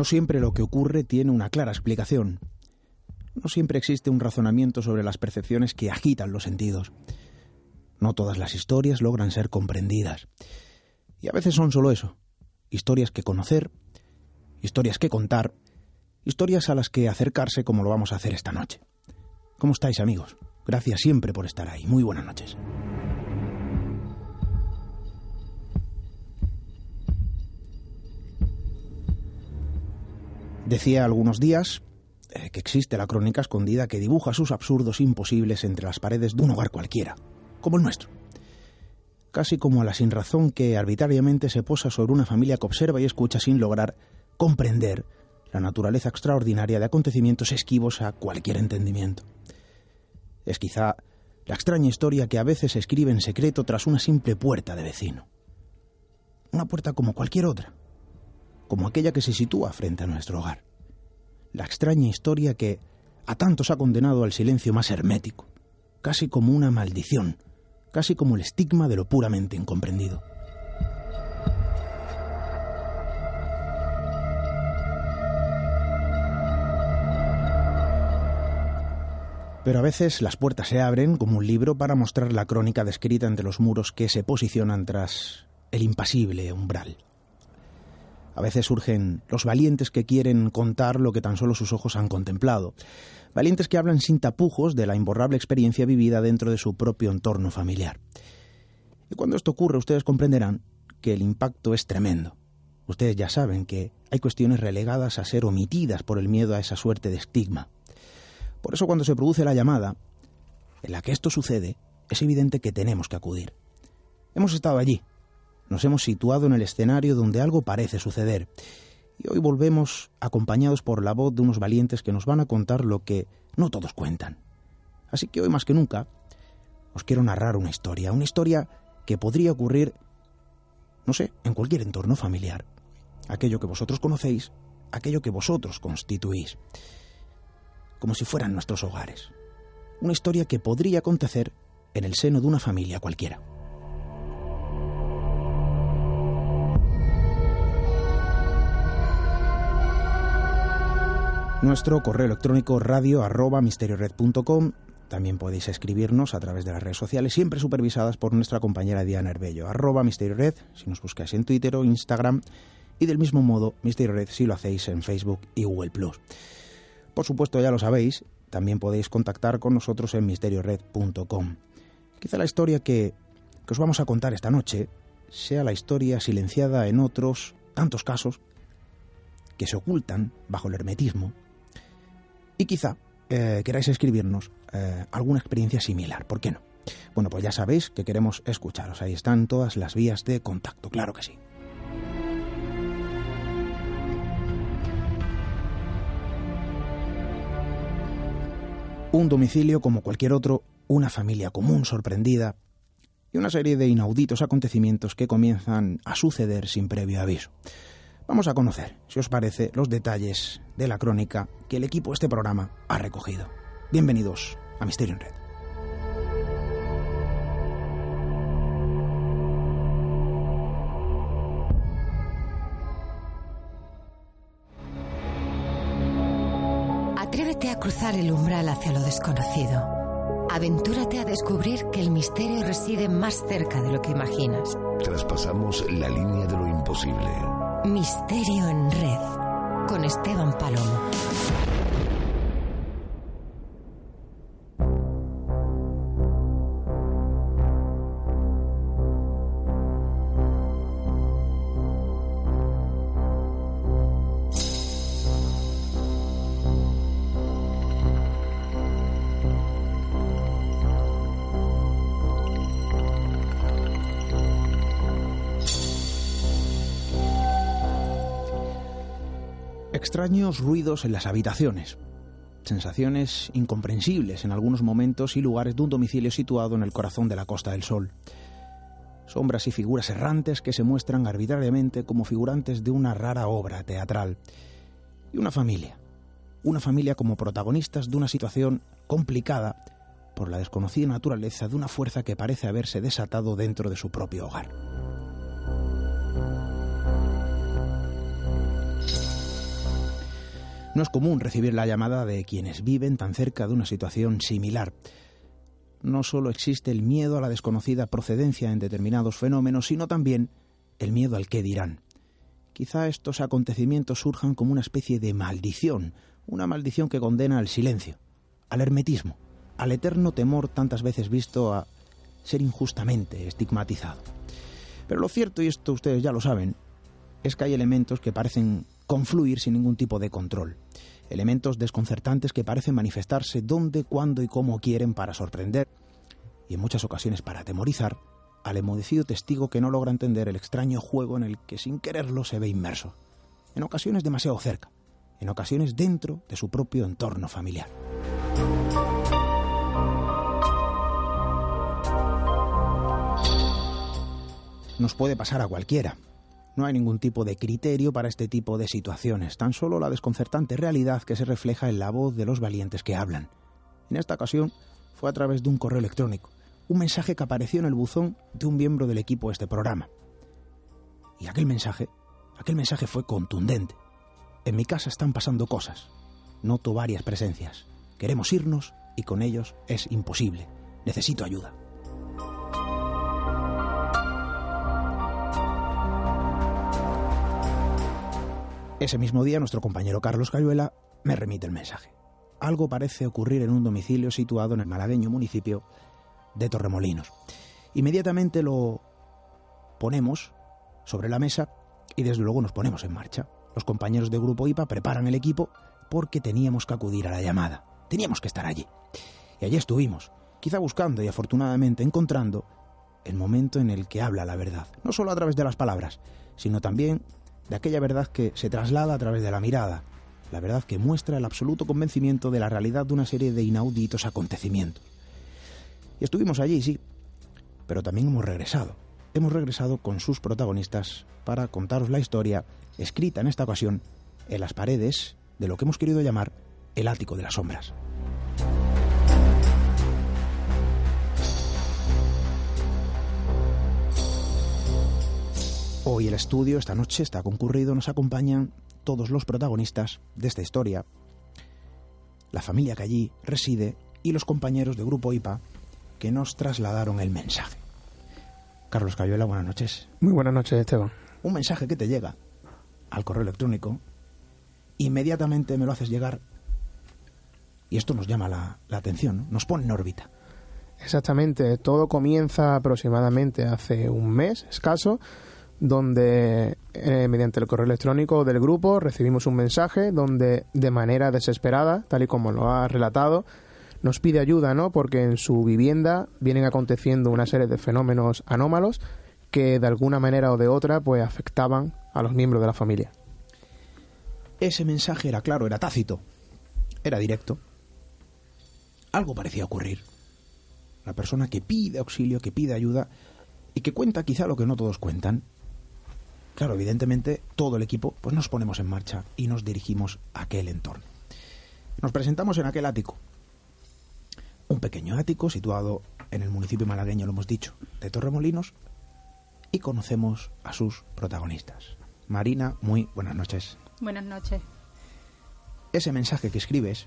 No siempre lo que ocurre tiene una clara explicación. No siempre existe un razonamiento sobre las percepciones que agitan los sentidos. No todas las historias logran ser comprendidas. Y a veces son solo eso, historias que conocer, historias que contar, historias a las que acercarse como lo vamos a hacer esta noche. ¿Cómo estáis amigos? Gracias siempre por estar ahí. Muy buenas noches. Decía algunos días eh, que existe la crónica escondida que dibuja sus absurdos imposibles entre las paredes de un hogar cualquiera, como el nuestro. Casi como a la sinrazón que arbitrariamente se posa sobre una familia que observa y escucha sin lograr comprender la naturaleza extraordinaria de acontecimientos esquivos a cualquier entendimiento. Es quizá la extraña historia que a veces se escribe en secreto tras una simple puerta de vecino. Una puerta como cualquier otra, como aquella que se sitúa frente a nuestro hogar. La extraña historia que a tantos ha condenado al silencio más hermético, casi como una maldición, casi como el estigma de lo puramente incomprendido. Pero a veces las puertas se abren como un libro para mostrar la crónica descrita entre los muros que se posicionan tras el impasible umbral. A veces surgen los valientes que quieren contar lo que tan solo sus ojos han contemplado. Valientes que hablan sin tapujos de la imborrable experiencia vivida dentro de su propio entorno familiar. Y cuando esto ocurre, ustedes comprenderán que el impacto es tremendo. Ustedes ya saben que hay cuestiones relegadas a ser omitidas por el miedo a esa suerte de estigma. Por eso cuando se produce la llamada, en la que esto sucede, es evidente que tenemos que acudir. Hemos estado allí, nos hemos situado en el escenario donde algo parece suceder. Y hoy volvemos acompañados por la voz de unos valientes que nos van a contar lo que no todos cuentan. Así que hoy más que nunca os quiero narrar una historia, una historia que podría ocurrir, no sé, en cualquier entorno familiar. Aquello que vosotros conocéis, aquello que vosotros constituís. Como si fueran nuestros hogares. Una historia que podría acontecer en el seno de una familia cualquiera. Nuestro correo electrónico radio arroba. También podéis escribirnos a través de las redes sociales, siempre supervisadas por nuestra compañera Diana Herbello, arroba misteriored, si nos buscáis en Twitter o Instagram, y del mismo modo Misterio Red si lo hacéis en Facebook y Google+. Por supuesto, ya lo sabéis, también podéis contactar con nosotros en misteriored.com. Quizá la historia que, que os vamos a contar esta noche sea la historia silenciada en otros tantos casos que se ocultan bajo el hermetismo y quizá eh, queráis escribirnos eh, alguna experiencia similar, ¿por qué no? Bueno, pues ya sabéis que queremos escucharos, ahí están todas las vías de contacto, claro que sí. Un domicilio como cualquier otro, una familia común sorprendida y una serie de inauditos acontecimientos que comienzan a suceder sin previo aviso. Vamos a conocer, si os parece, los detalles de la crónica que el equipo de este programa ha recogido. Bienvenidos a Misterio en Red. Atrévete a cruzar el umbral hacia lo desconocido. Aventúrate a descubrir que el misterio reside más cerca de lo que imaginas. Traspasamos la línea de lo imposible Misterio en Red con Esteban Palomo. Extraños ruidos en las habitaciones, sensaciones incomprensibles en algunos momentos y lugares de un domicilio situado en el corazón de la Costa del Sol. Sombras y figuras errantes que se muestran arbitrariamente como figurantes de una rara obra teatral. Y una familia, una familia como protagonistas de una situación complicada por la desconocida naturaleza de una fuerza que parece haberse desatado dentro de su propio hogar. No es común recibir la llamada de quienes viven tan cerca de una situación similar. No solo existe el miedo a la desconocida procedencia en determinados fenómenos, sino también el miedo al qué dirán. Quizá estos acontecimientos surjan como una especie de maldición, una maldición que condena al silencio, al hermetismo, al eterno temor tantas veces visto a ser injustamente estigmatizado. Pero lo cierto, y esto ustedes ya lo saben, es que hay elementos que parecen confluir sin ningún tipo de control. Elementos desconcertantes que parecen manifestarse donde, cuándo y cómo quieren para sorprender y en muchas ocasiones para atemorizar al emudecido testigo que no logra entender el extraño juego en el que sin quererlo se ve inmerso. En ocasiones demasiado cerca, en ocasiones dentro de su propio entorno familiar. Nos puede pasar a cualquiera, no hay ningún tipo de criterio para este tipo de situaciones, tan solo la desconcertante realidad que se refleja en la voz de los valientes que hablan. En esta ocasión fue a través de un correo electrónico, un mensaje que apareció en el buzón de un miembro del equipo de este programa. Y aquel mensaje, aquel mensaje fue contundente. En mi casa están pasando cosas. Noto varias presencias. Queremos irnos y con ellos es imposible. Necesito ayuda. Ese mismo día nuestro compañero Carlos Cayuela me remite el mensaje. Algo parece ocurrir en un domicilio situado en el malagueño municipio de Torremolinos. Inmediatamente lo ponemos sobre la mesa y desde luego nos ponemos en marcha. Los compañeros de Grupo IPA preparan el equipo porque teníamos que acudir a la llamada. Teníamos que estar allí. Y allí estuvimos, quizá buscando y afortunadamente encontrando el momento en el que habla la verdad, no solo a través de las palabras, sino también de aquella verdad que se traslada a través de la mirada, la verdad que muestra el absoluto convencimiento de la realidad de una serie de inauditos acontecimientos. Y estuvimos allí, sí, pero también hemos regresado. Hemos regresado con sus protagonistas para contaros la historia, escrita en esta ocasión en las paredes de lo que hemos querido llamar el ático de las sombras. Hoy el estudio, esta noche, está concurrido, nos acompañan todos los protagonistas de esta historia, la familia que allí reside y los compañeros de Grupo IPA que nos trasladaron el mensaje. Carlos Cayuela, buenas noches. Muy buenas noches, Esteban. Un mensaje que te llega al correo electrónico, inmediatamente me lo haces llegar y esto nos llama la, atención, nos pone en órbita. Exactamente, todo comienza aproximadamente hace un mes escaso donde eh, mediante el correo electrónico del grupo recibimos un mensaje donde de manera desesperada, tal y como lo ha relatado, nos pide ayuda, ¿no? Porque en su vivienda vienen aconteciendo una serie de fenómenos anómalos que de alguna manera o de otra pues afectaban a los miembros de la familia. Ese mensaje era claro, era tácito, era directo. Algo parecía ocurrir. La persona que pide auxilio, que pide ayuda y que cuenta quizá lo que no todos cuentan, Claro, evidentemente todo el equipo pues nos ponemos en marcha y nos dirigimos a aquel entorno. Nos presentamos en aquel ático. Un pequeño ático situado en el municipio malagueño, lo hemos dicho, de Torremolinos y conocemos a sus protagonistas. Marina, muy buenas noches. Buenas noches. Ese mensaje que escribes,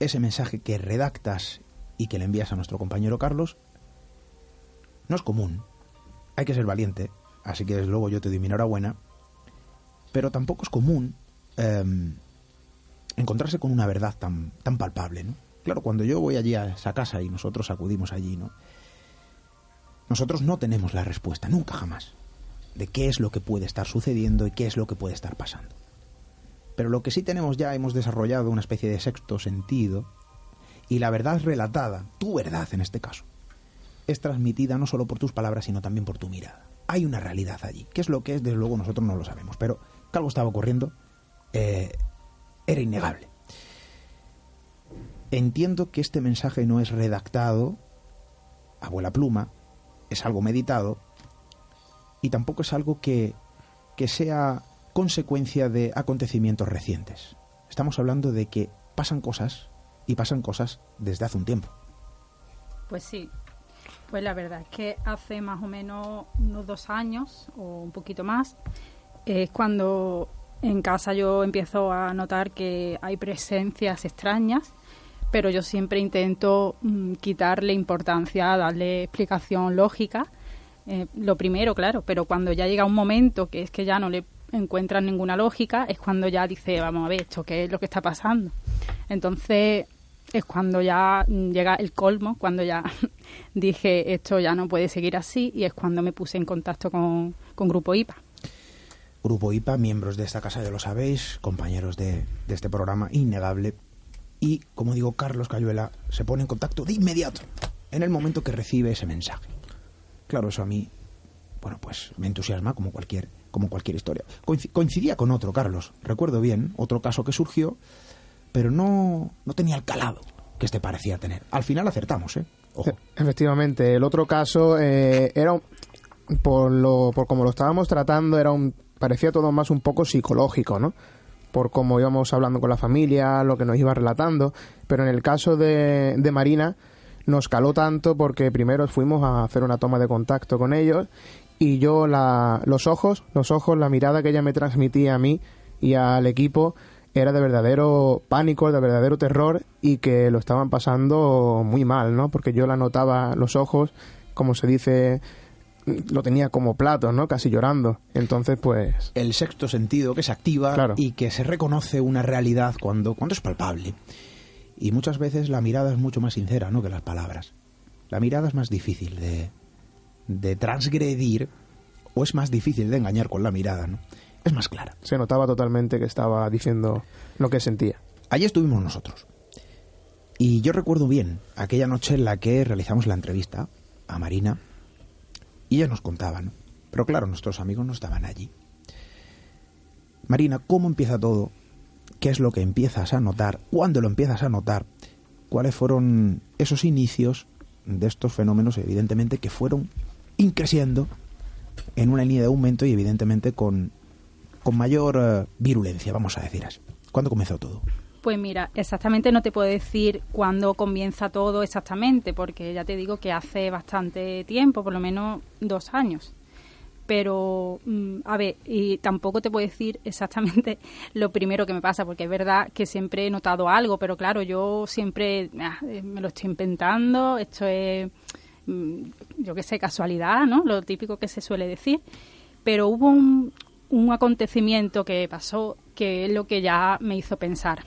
ese mensaje que redactas y que le envías a nuestro compañero Carlos, no es común. Hay que ser valiente así que desde luego yo te doy mi enhorabuena, pero tampoco es común em, encontrarse con una verdad tan, tan palpable, ¿no? Claro, cuando yo voy allí a esa casa y nosotros acudimos allí, ¿no? Nosotros no tenemos la respuesta, nunca jamás, de qué es lo que puede estar sucediendo y qué es lo que puede estar pasando. Pero lo que sí tenemos ya, hemos desarrollado una especie de sexto sentido, y la verdad relatada, tu verdad en este caso, es transmitida no solo por tus palabras, sino también por tu mirada hay una realidad allí. ¿Qué es lo que es? Desde luego nosotros no lo sabemos, pero que algo estaba ocurriendo eh, era innegable. Entiendo que este mensaje no es redactado a vuela pluma, es algo meditado y tampoco es algo que, que sea consecuencia de acontecimientos recientes. Estamos hablando de que pasan cosas y pasan cosas desde hace un tiempo. Pues sí, pues la verdad es que hace más o menos unos dos años o un poquito más es cuando en casa yo empiezo a notar que hay presencias extrañas, pero yo siempre intento mm, quitarle importancia, darle explicación lógica. Eh, lo primero, claro, pero cuando ya llega un momento que es que ya no le encuentran ninguna lógica, es cuando ya dice, vamos a ver, esto qué es lo que está pasando. Entonces es cuando ya llega el colmo, cuando ya dije esto ya no puede seguir así y es cuando me puse en contacto con, con Grupo IPA. Grupo IPA, miembros de esta casa ya lo sabéis, compañeros de, de este programa innegable. Y, como digo, Carlos Cayuela se pone en contacto de inmediato, en el momento que recibe ese mensaje. Claro, eso a mí, bueno, pues me entusiasma como cualquier, como cualquier historia. Coincidía con otro, Carlos, recuerdo bien, otro caso que surgió, pero no, no tenía el calado que este parecía tener. Al final acertamos, ¿eh? Ojo. Efectivamente, el otro caso eh, era, por, lo, por como lo estábamos tratando, era un parecía todo más un poco psicológico, ¿no? Por cómo íbamos hablando con la familia, lo que nos iba relatando. Pero en el caso de, de Marina, nos caló tanto porque primero fuimos a hacer una toma de contacto con ellos y yo la, los ojos, los ojos, la mirada que ella me transmitía a mí y al equipo era de verdadero pánico, de verdadero terror y que lo estaban pasando muy mal, ¿no? Porque yo la notaba los ojos, como se dice, lo tenía como platos, ¿no? Casi llorando. Entonces, pues el sexto sentido que se activa Claro. y que se reconoce una realidad cuando, cuando es palpable. Y muchas veces la mirada es mucho más sincera ¿no? que las palabras. La mirada es más difícil de, de transgredir o es más difícil de engañar con la mirada. ¿no? Es más clara. se notaba totalmente que estaba diciendo lo que sentía. Allí estuvimos nosotros. Y yo recuerdo bien aquella noche en la que realizamos la entrevista a Marina y ella nos contaba, ¿no? Pero claro, nuestros amigos no estaban allí. Marina, ¿cómo empieza todo? ¿Qué es lo que empiezas a notar? ¿Cuándo lo empiezas a notar? ¿Cuáles fueron esos inicios de estos fenómenos, evidentemente, que fueron increciendo en una línea de aumento y evidentemente con, con mayor eh, virulencia, vamos a decir así? ¿Cuándo comenzó todo? Pues mira, exactamente no te puedo decir cuándo comienza todo exactamente, porque ya te digo que hace bastante tiempo, por lo menos dos años. Pero, mm, a ver, y tampoco te puedo decir exactamente lo primero que me pasa, porque es verdad que siempre he notado algo, pero claro, yo siempre ah, eh, me lo estoy inventando, esto es, mm, yo qué sé, casualidad, ¿no? Lo típico que se suele decir. Pero hubo un, un acontecimiento que pasó que es lo que ya me hizo pensar.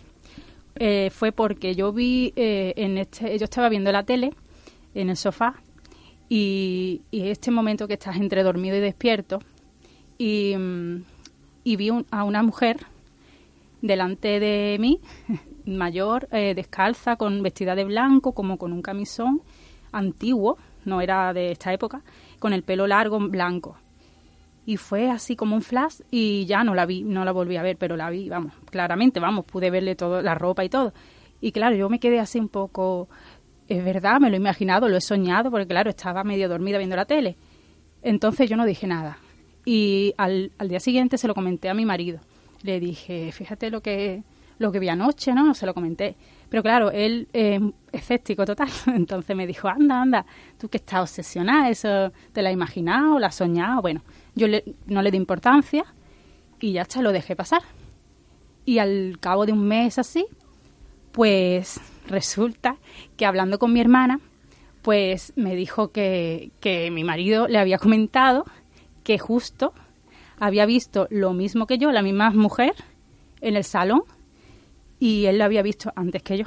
Eh, fue porque yo vi eh, en este, yo estaba viendo la tele en el sofá y, este momento que estás entre dormido y despierto y, mm, vi un- a una mujer delante de mí mayor eh, descalza con vestida de blanco como con un camisón antiguo no era de esta época con el pelo largo blanco y fue así como un flash y ya no la vi, no la volví a ver, pero la vi, vamos, claramente, vamos, pude verle todo, la ropa y todo. Y claro, yo me quedé así un poco, es verdad, me lo he imaginado, lo he soñado, porque claro, estaba medio dormida viendo la tele. Entonces yo no dije nada. Y al, al día siguiente se lo comenté a mi marido. Le dije, fíjate lo que, lo que vi anoche, ¿no? Se lo comenté. Pero claro, él es escéptico total. Entonces me dijo, anda, anda, tú que estás obsesionada, eso te la has imaginado, la has soñado. Bueno, yo le- no le di importancia y ya está, lo dejé pasar. Y al cabo de un mes así, pues resulta que hablando con mi hermana, pues me dijo que, que mi marido le había comentado que justo había visto lo mismo que yo, la misma mujer, en el salón, y él lo había visto antes que yo.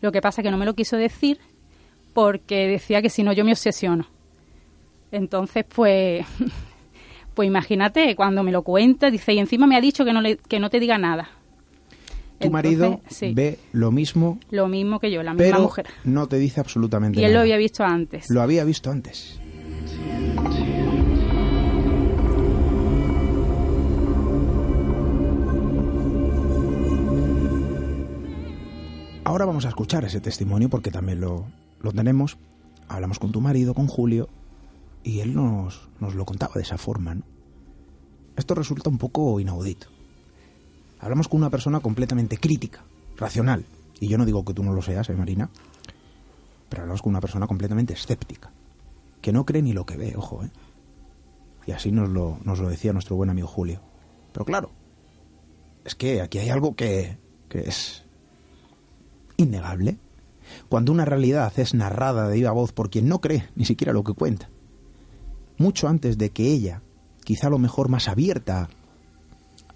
Lo que pasa que no me lo quiso decir porque decía que si no yo me obsesiono. Entonces, pues, pues imagínate, cuando me lo cuenta, dice, y encima me ha dicho que no, le, que no te diga nada. Tu Entonces, marido sí, ve lo mismo, lo mismo que yo, la misma pero mujer. no te dice absolutamente Y él lo nada. había visto antes. Lo había visto antes. Ahora vamos a escuchar ese testimonio porque también lo, lo tenemos. Hablamos con tu marido, con Julio, y él nos, nos lo contaba de esa forma. ¿no? Esto resulta un poco inaudito. Hablamos con una persona completamente crítica, racional. Y yo no digo que tú no lo seas, ¿eh, Marina? Pero hablamos con una persona completamente escéptica, que no cree ni lo que ve, ojo, ¿eh? Y así nos lo, nos lo decía nuestro buen amigo Julio. Pero claro, es que aquí hay algo que, que es innegable. Cuando una realidad es narrada de viva voz por quien no cree ni siquiera lo que cuenta, mucho antes de que ella, quizá a lo mejor más abierta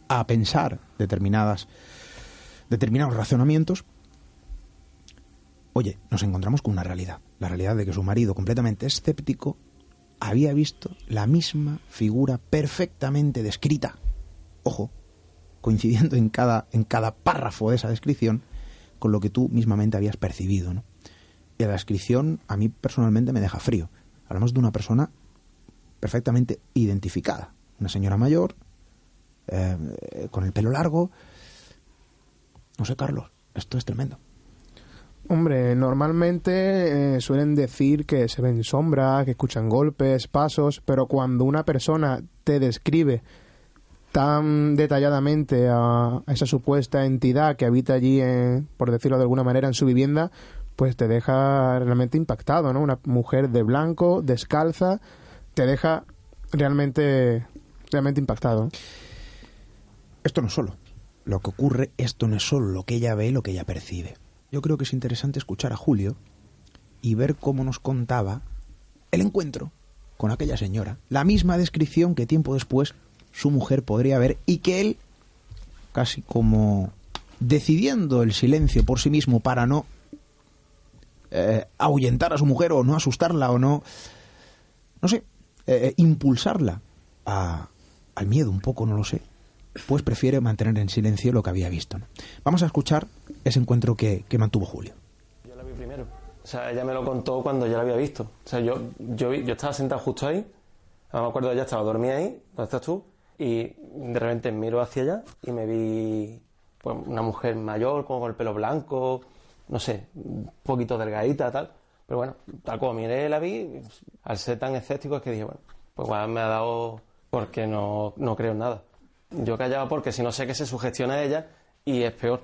a pensar determinadas, determinados razonamientos, oye, nos encontramos con una realidad, la realidad de que su marido, completamente escéptico, había visto la misma figura perfectamente descrita, ojo, coincidiendo en cada, en cada párrafo de esa descripción con lo que tú mismamente habías percibido. ¿no? Y la descripción a mí personalmente me deja frío. Hablamos de una persona perfectamente identificada, una señora mayor, eh, con el pelo largo. No sé, Carlos, esto es tremendo. Hombre, normalmente eh, suelen decir que se ven sombras, que escuchan golpes, pasos, pero cuando una persona te describe tan detalladamente a, esa supuesta entidad que habita allí, por decirlo de alguna manera, en su vivienda, pues te deja realmente impactado, ¿no? Una mujer de blanco, descalza, te deja realmente, realmente impactado. Esto no es solo lo que ocurre, esto no es solo lo que ella ve, lo que ella percibe yo creo que es interesante escuchar a Julio y ver cómo nos contaba el encuentro con aquella señora. La misma descripción que tiempo después su mujer podría ver y que él, casi como decidiendo el silencio por sí mismo para no eh, ahuyentar a su mujer o no asustarla o no, no sé, eh, eh, impulsarla a, al miedo un poco, no lo sé, pues prefiere mantener en silencio lo que había visto. Vamos a escuchar ese encuentro que, mantuvo Julio. Yo la vi primero. O sea, ella me lo contó cuando ya la había visto. O sea, yo, yo, yo estaba sentado justo ahí. No me acuerdo, ella estaba dormida ahí, ¿dónde estás tú? Y de repente miro hacia allá y me vi pues, una mujer mayor, como con el pelo blanco, no sé, un poquito delgadita, tal. Pero bueno, tal como miré, la vi, al ser tan escéptico es que dije, bueno, pues igual me ha dado porque no, no creo en nada. Yo callaba porque si no sé que se sugestiona ella y es peor.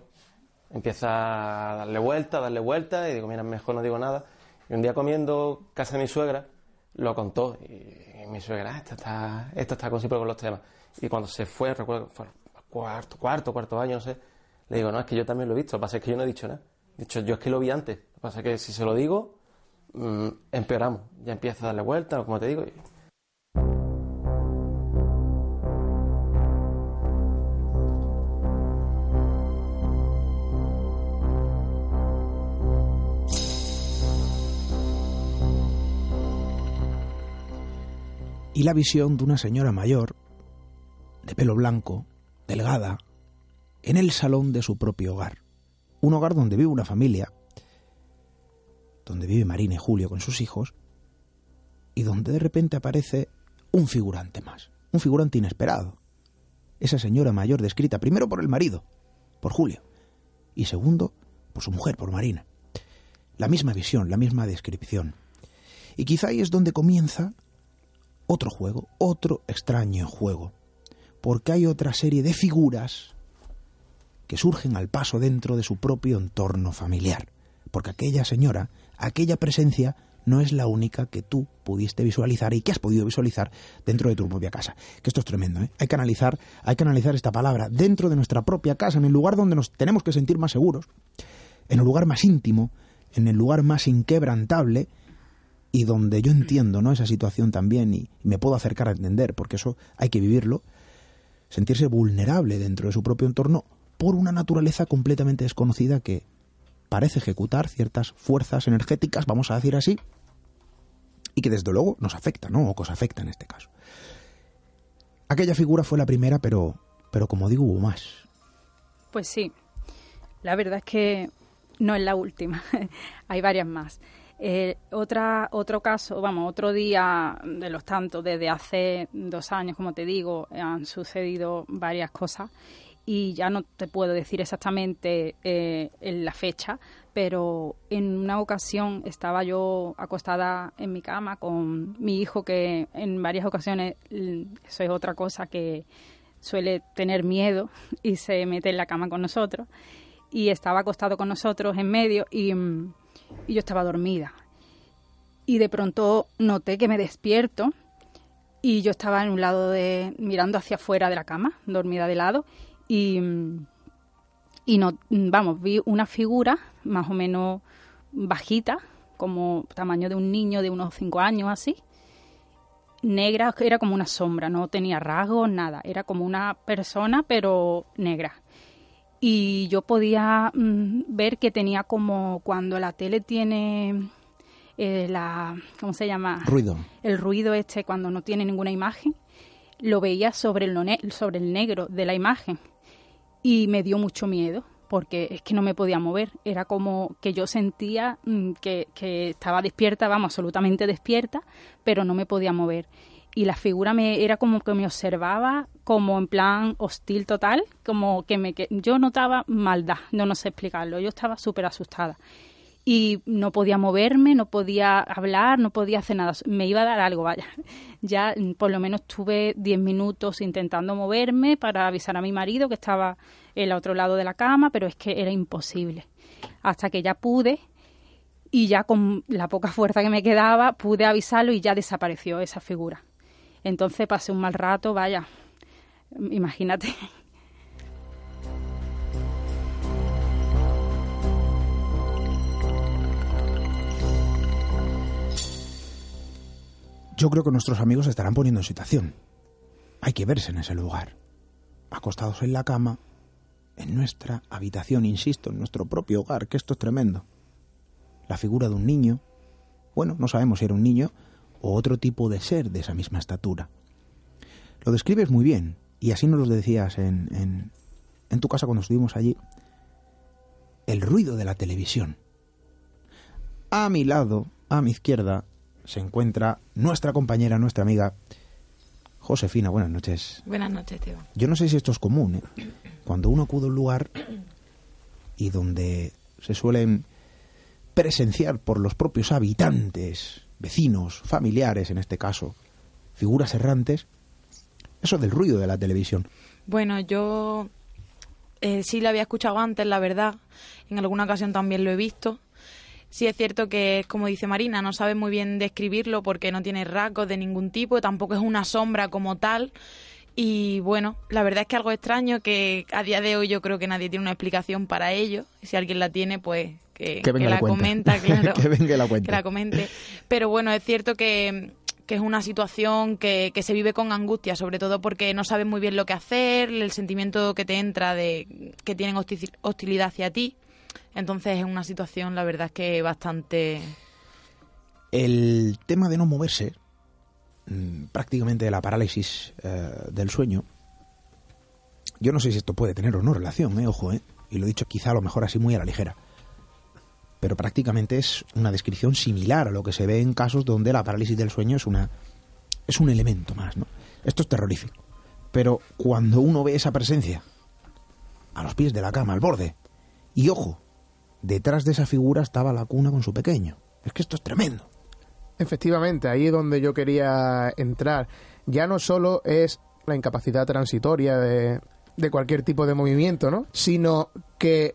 Empieza a darle vuelta, a darle vuelta y digo, mira, mejor no digo nada. Y un día comiendo casa de mi suegra, lo contó y, mi suegra, ah, esta está, esta está con con los temas. Y cuando se fue, recuerdo que fue cuarto, cuarto, cuarto año, no sé, le digo, no, es que yo también lo he visto, lo que pasa es que yo no he dicho nada. De hecho, yo es que lo vi antes. Lo que pasa es que si se lo digo, mm, empeoramos. Ya empieza a darle vuelta, como te digo. Y la visión de una señora mayor, de pelo blanco, delgada, en el salón de su propio hogar. Un hogar donde vive una familia, donde vive Marina y Julio con sus hijos, y donde de repente aparece un figurante más, un figurante inesperado. Esa señora mayor descrita primero por el marido, por Julio, y segundo por su mujer, por Marina. La misma visión, la misma descripción. Y quizá ahí es donde comienza otro juego, otro extraño juego, porque hay otra serie de figuras que surgen al paso dentro de su propio entorno familiar, porque aquella señora, aquella presencia, no es la única que tú pudiste visualizar y que has podido visualizar dentro de tu propia casa. Que esto es tremendo, ¿eh? Hay que analizar, hay que analizar esta palabra dentro de nuestra propia casa, en el lugar donde nos tenemos que sentir más seguros, en el lugar más íntimo, en el lugar más inquebrantable, y donde yo entiendo ¿no? esa situación también y, me puedo acercar a entender, porque eso hay que vivirlo, sentirse vulnerable dentro de su propio entorno por una naturaleza completamente desconocida que parece ejecutar ciertas fuerzas energéticas, vamos a decir así, y que desde luego nos afecta, ¿no? O que os afecta en este caso. Aquella figura fue la primera, pero, pero como digo, hubo más. Pues sí, la verdad es que no es la última, hay varias más. Eh, otra, otro caso, vamos, otro día de los tantos, desde hace dos años, como te digo, han sucedido varias cosas y ya no te puedo decir exactamente eh, la fecha, pero en una ocasión estaba yo acostada en mi cama con mi hijo que en varias ocasiones, eso es otra cosa que suele tener miedo y se mete en la cama con nosotros y estaba acostado con nosotros en medio y mm, y yo estaba dormida. Y de pronto noté que me despierto y yo estaba en un lado de mirando hacia afuera de la cama, dormida de lado, y, y no, vamos, vi una figura más o menos bajita, como tamaño de un niño de unos cinco años así, negra, era como una sombra, no tenía rasgos, nada, era como una persona pero negra. Y yo podía mm, ver que tenía como cuando la tele tiene eh, la, ¿cómo se llama? Ruido. El ruido este cuando no tiene ninguna imagen, lo veía sobre el, sobre el negro de la imagen y me dio mucho miedo porque es que no me podía mover. Era como que yo sentía mm, que, que, estaba despierta, vamos, absolutamente despierta, pero no me podía mover. Y la figura me era como que me observaba como en plan hostil total, como que me que yo notaba maldad, no, no sé explicarlo, yo estaba súper asustada. Y no podía moverme, no podía hablar, no podía hacer nada. Me iba a dar algo, vaya. Ya mm, por lo menos tuve 10 minutos intentando moverme para avisar a mi marido que estaba el otro lado de la cama, pero es que era imposible. Hasta que ya pude y ya con la poca fuerza que me quedaba pude avisarlo y ya desapareció esa figura. Entonces pasé un mal rato, vaya, imagínate. Yo creo que nuestros amigos se estarán poniendo en situación. Hay que verse en ese lugar, acostados en la cama, en nuestra habitación, insisto, en nuestro propio hogar, que esto es tremendo. La figura de un niño, bueno, no sabemos si era un niño o otro tipo de ser de esa misma estatura. Lo describes muy bien, y así nos lo decías en, en, en tu casa cuando estuvimos allí. El ruido de la televisión. A mi lado, a mi izquierda, se encuentra nuestra compañera, nuestra amiga Josefina. Buenas noches. Buenas noches, tío. Yo no sé si esto es común, ¿eh? cuando uno acude a un lugar y donde se suelen presenciar por los propios habitantes, vecinos, familiares en este caso, figuras errantes, eso del ruido de la televisión. Bueno, yo eh, sí lo había escuchado antes, la verdad. En alguna ocasión también lo he visto. Sí es cierto que, como dice Marina, no sabe muy bien describirlo porque no tiene rasgos de ningún tipo, tampoco es una sombra como tal. Y bueno, la verdad es que algo extraño que a día de hoy yo creo que nadie tiene una explicación para ello. Si alguien la tiene, pues que, la, comenta, claro. que venga la Que la comente. Pero bueno, es cierto que, es una situación que, que, se vive con angustia, sobre todo porque no sabes muy bien lo que hacer, el sentimiento que te entra de que tienen hostilidad hacia ti. Entonces es una situación, la verdad, es que bastante... El tema de no moverse Mm, prácticamente la parálisis eh, del sueño. Yo no sé si esto puede tener o no relación, eh, ojo, eh, y lo he dicho quizá a lo mejor así muy a la ligera. Pero prácticamente es una descripción similar a lo que se ve en casos donde la parálisis del sueño es una es un elemento más, ¿no? Esto es terrorífico. Pero cuando uno ve esa presencia a los pies de la cama, al borde, y ojo, detrás de esa figura estaba la cuna con su pequeño. Es que esto es tremendo. Efectivamente, ahí es donde yo quería entrar. Ya no solo es la incapacidad transitoria de, de cualquier tipo de movimiento, ¿no? Sino que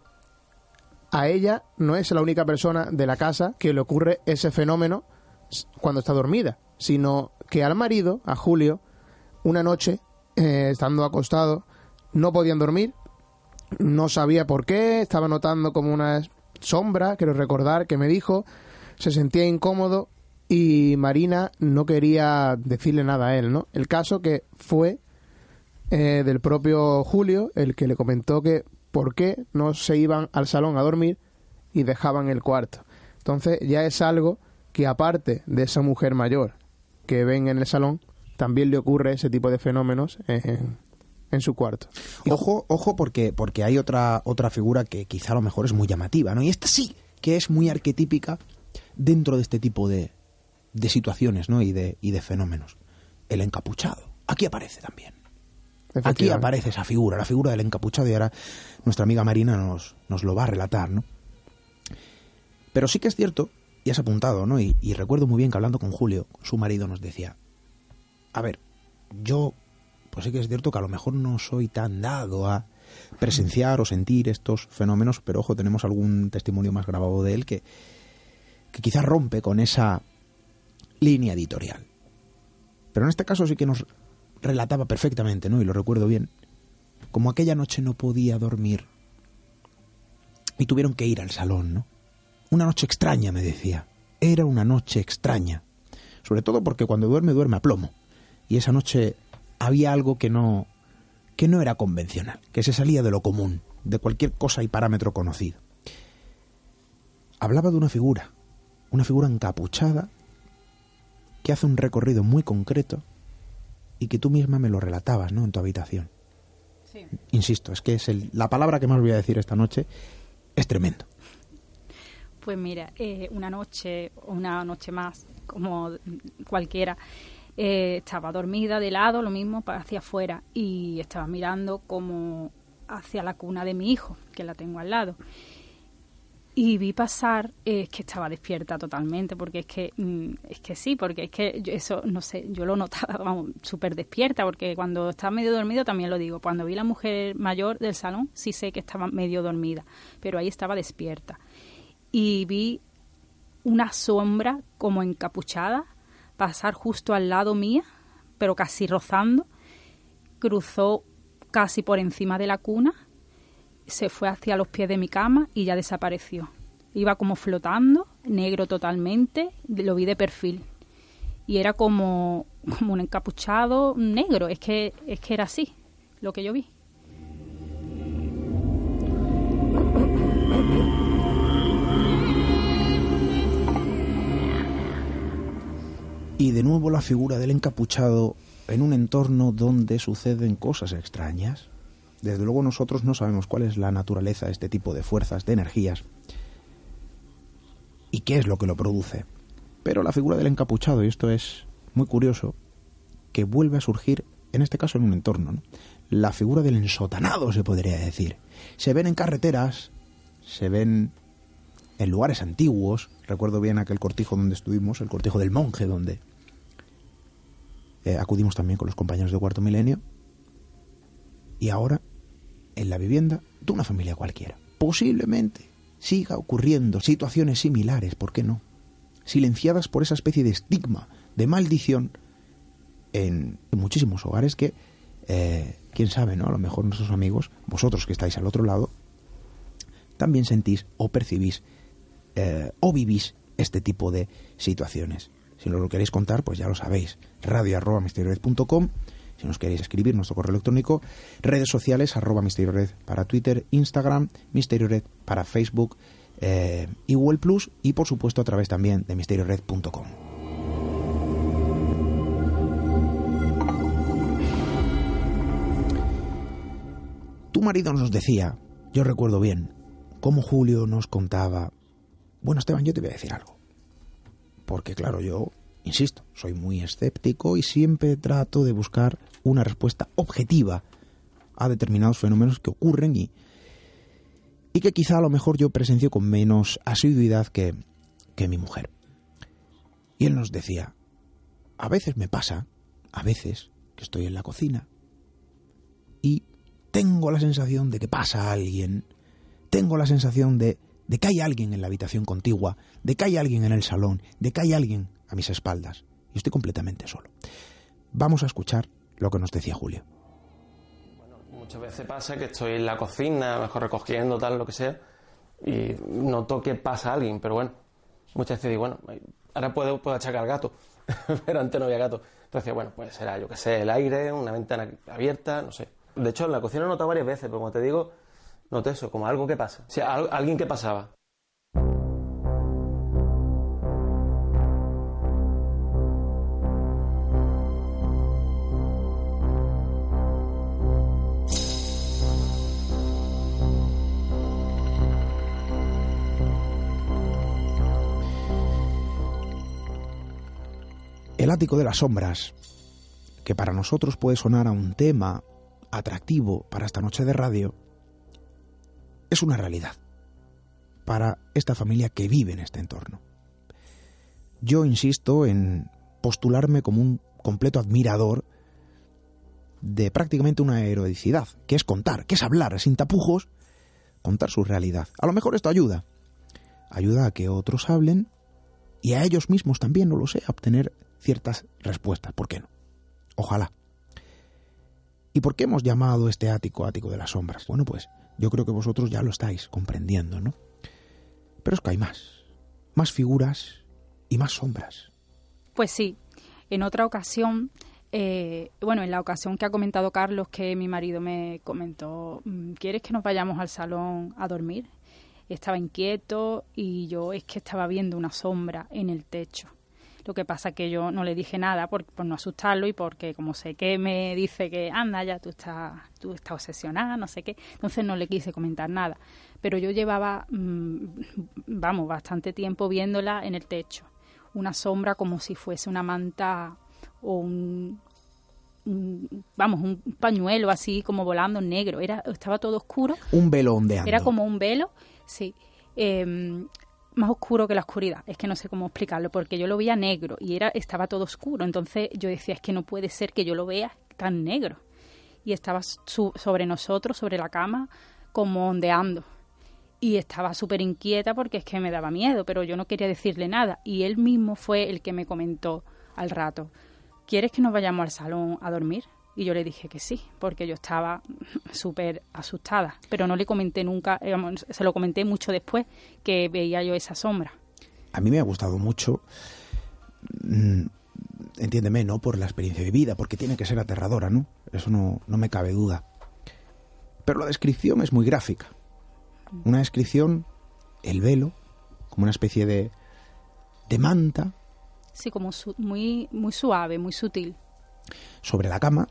a ella no es la única persona de la casa que le ocurre ese fenómeno cuando está dormida, sino que al marido, a Julio, una noche, eh, estando acostado, no podían dormir, no sabía por qué, estaba notando como una sombra, quiero recordar que me dijo, se sentía incómodo y Marina no quería decirle nada a él, ¿no? El caso que fue eh, del propio Julio el que le comentó que por qué no se iban al salón a dormir y dejaban el cuarto. Entonces ya es algo que aparte de esa mujer mayor que ven en el salón, también le ocurre ese tipo de fenómenos en, en su cuarto. ojo, ojo porque, porque hay otra, otra figura que quizá a lo mejor es muy llamativa, ¿no? Y esta sí, que es muy arquetípica dentro de este tipo de, de situaciones ¿no? y, de, y de fenómenos. El encapuchado. Aquí aparece también. Aquí aparece esa figura, la figura del encapuchado, y ahora nuestra amiga Marina nos, nos lo va a relatar, ¿no? Pero sí que es cierto, y has apuntado, ¿no? Y, y, recuerdo muy bien que hablando con Julio, su marido nos decía, a ver, yo, pues sí que es cierto que a lo mejor no soy tan dado a presenciar o sentir estos fenómenos, pero ojo, tenemos algún testimonio más grabado de él que, que quizás rompe con esa línea editorial. Pero en este caso sí que nos relataba perfectamente, ¿no? Y lo recuerdo bien, como aquella noche no podía dormir y tuvieron que ir al salón, ¿no? Una noche extraña, me decía. Era una noche extraña. Sobre todo porque cuando duerme, duerme a plomo. Y esa noche había algo que no, que no era convencional, que se salía de lo común, de cualquier cosa y parámetro conocido. Hablaba de una figura, una figura encapuchada que hace un recorrido muy concreto y que tú misma me lo relatabas, ¿no? En tu habitación. Sí. Insisto, es que es el- la palabra que más voy a decir esta noche es tremendo. Pues mira, eh, una noche una noche más, como cualquiera, eh, estaba dormida de lado, lo mismo, hacia afuera, y estaba mirando como hacia la cuna de mi hijo, que la tengo al lado. Y vi pasar, eh, es que estaba despierta totalmente, porque es que, mm, es que sí, porque es que yo eso, no sé, yo lo notaba súper despierta, porque cuando estaba medio dormido también lo digo, cuando vi la mujer mayor del salón sí sé que estaba medio dormida, pero ahí estaba despierta. Y vi una sombra como encapuchada pasar justo al lado mía, pero casi rozando, cruzó casi por encima de la cuna se fue hacia los pies de mi cama y ya desapareció. Iba como flotando, negro totalmente, lo vi de perfil. Y era como, como un encapuchado negro, es que, es que era así, lo que yo vi. Y de nuevo la figura del encapuchado en un entorno donde suceden cosas extrañas. Desde luego nosotros no sabemos cuál es la naturaleza de este tipo de fuerzas, de energías, y qué es lo que lo produce. Pero la figura del encapuchado, y esto es muy curioso, que vuelve a surgir, en este caso en un entorno, ¿no? la figura del ensotanado, se podría decir. Se ven en carreteras, se ven en lugares antiguos. Recuerdo bien aquel cortijo donde estuvimos, el cortijo del monje, donde eh, acudimos también con los compañeros de Cuarto Milenio. Y ahora, en la vivienda de una familia cualquiera. Posiblemente siga ocurriendo situaciones similares, ¿por qué no? Silenciadas por esa especie de estigma, de maldición, en, muchísimos hogares que, eh, quién sabe, ¿no? A lo mejor nuestros amigos, vosotros que estáis al otro lado, también sentís o percibís eh, o vivís este tipo de situaciones. Si nos lo queréis contar, pues ya lo sabéis. Radio arroba. Si nos queréis escribir, nuestro correo electrónico. Redes sociales, arroba misteriored para Twitter, Instagram, misteriored para Facebook eh, y Google Plus. Y por supuesto a través también de misteriored.com. Tu marido nos decía, yo recuerdo bien, cómo Julio nos contaba. Bueno, Esteban, yo te voy a decir algo. Porque claro, yo, insisto, soy muy escéptico y siempre trato de buscar una respuesta objetiva a determinados fenómenos que ocurren y, y que quizá a lo mejor yo presencio con menos asiduidad que, que mi mujer. Y él nos decía, a veces me pasa, a veces, que estoy en la cocina y tengo la sensación de que pasa alguien, tengo la sensación de, de que hay alguien en la habitación contigua, de que hay alguien en el salón, de que hay alguien a mis espaldas. Y estoy completamente solo. Vamos a escuchar lo que nos decía Julio. Muchas veces pasa que estoy en la cocina, mejor recogiendo, tal, lo que sea, y noto que pasa alguien, pero bueno, muchas veces digo, bueno, ahora puedo, puedo achacar al gato, pero antes no había gato. Entonces, bueno, pues será, yo que sé, el aire, una ventana abierta, no sé. De hecho, en la cocina he notado varias veces, pero como te digo, noté eso, como algo que pasa. O sea, al- alguien que pasaba. El ático de las sombras, que para nosotros puede sonar a un tema atractivo para esta noche de radio, es una realidad para esta familia que vive en este entorno. Yo insisto en postularme como un completo admirador de prácticamente una heroicidad, que es contar, que es hablar sin tapujos, contar su realidad. A lo mejor esto ayuda. Ayuda a que otros hablen y a ellos mismos también, no lo sé, a obtener ciertas respuestas. ¿Por qué no? Ojalá. ¿Y por qué hemos llamado este ático ático de las sombras? Bueno, pues yo creo que vosotros ya lo estáis comprendiendo, ¿no? Pero es que hay más, más figuras y más sombras. Pues sí, en otra ocasión, eh, bueno, en la ocasión que ha comentado Carlos, que mi marido me comentó, mm, ¿quieres que nos vayamos al salón a dormir? Estaba inquieto y yo es que estaba viendo una sombra en el techo. Lo que pasa que yo no le dije nada por, por, no asustarlo y porque como sé que me dice que anda ya tú estás tú estás obsesionada, no sé qué, entonces no le quise comentar nada. Pero yo llevaba mmm, vamos, bastante tiempo viéndola en el techo. Una sombra como si fuese una manta o un, un, vamos, un pañuelo así como volando negro, era estaba todo oscuro. Un velo ondeando. Era como un velo, sí. Eh, más oscuro que la oscuridad. Es que no sé cómo explicarlo, porque yo lo veía negro y era estaba todo oscuro. Entonces yo decía, es que no puede ser que yo lo vea tan negro. Y estaba su, sobre nosotros, sobre la cama, como ondeando. Y estaba súper inquieta porque es que me daba miedo, pero yo no quería decirle nada. Y él mismo fue el que me comentó al rato, ¿quieres que nos vayamos al salón a dormir? Y yo le dije que sí, porque yo estaba súper asustada. Pero no le comenté nunca, digamos, se lo comenté mucho después que veía yo esa sombra. A mí me ha gustado mucho, mmm, entiéndeme, ¿no? Por la experiencia vivida, porque tiene que ser aterradora, ¿no? Eso no, no me cabe duda. Pero la descripción es muy gráfica. Una descripción, el velo, como una especie de, de manta. Sí, como su, muy, muy suave, muy sutil. Sobre la cama,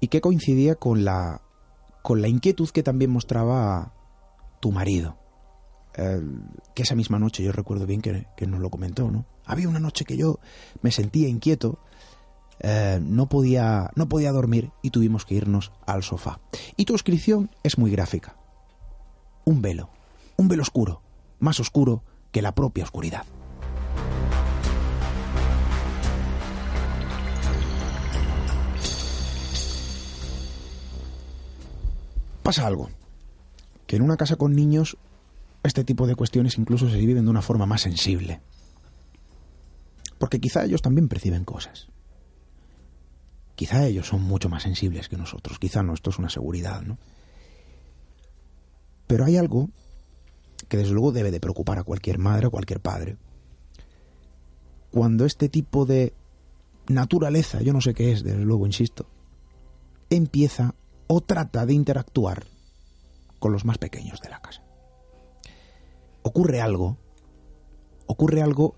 y que coincidía con la, con la inquietud que también mostraba tu marido. Eh, que esa misma noche, yo recuerdo bien que, que, nos lo comentó, ¿no? Había una noche que yo me sentía inquieto, eh, no, podía, no podía dormir y tuvimos que irnos al sofá. Y tu inscripción es muy gráfica. Un velo, un velo oscuro, más oscuro que la propia oscuridad. Pasa algo. Que en una casa con niños este tipo de cuestiones incluso se viven de una forma más sensible. Porque quizá ellos también perciben cosas. Quizá ellos son mucho más sensibles que nosotros. Quizá no, esto es una seguridad, ¿no? Pero hay algo que desde luego debe de preocupar a cualquier madre o cualquier padre. Cuando este tipo de naturaleza, yo no sé qué es, desde luego, insisto, empieza o trata de interactuar con los más pequeños de la casa. Ocurre algo, ocurre algo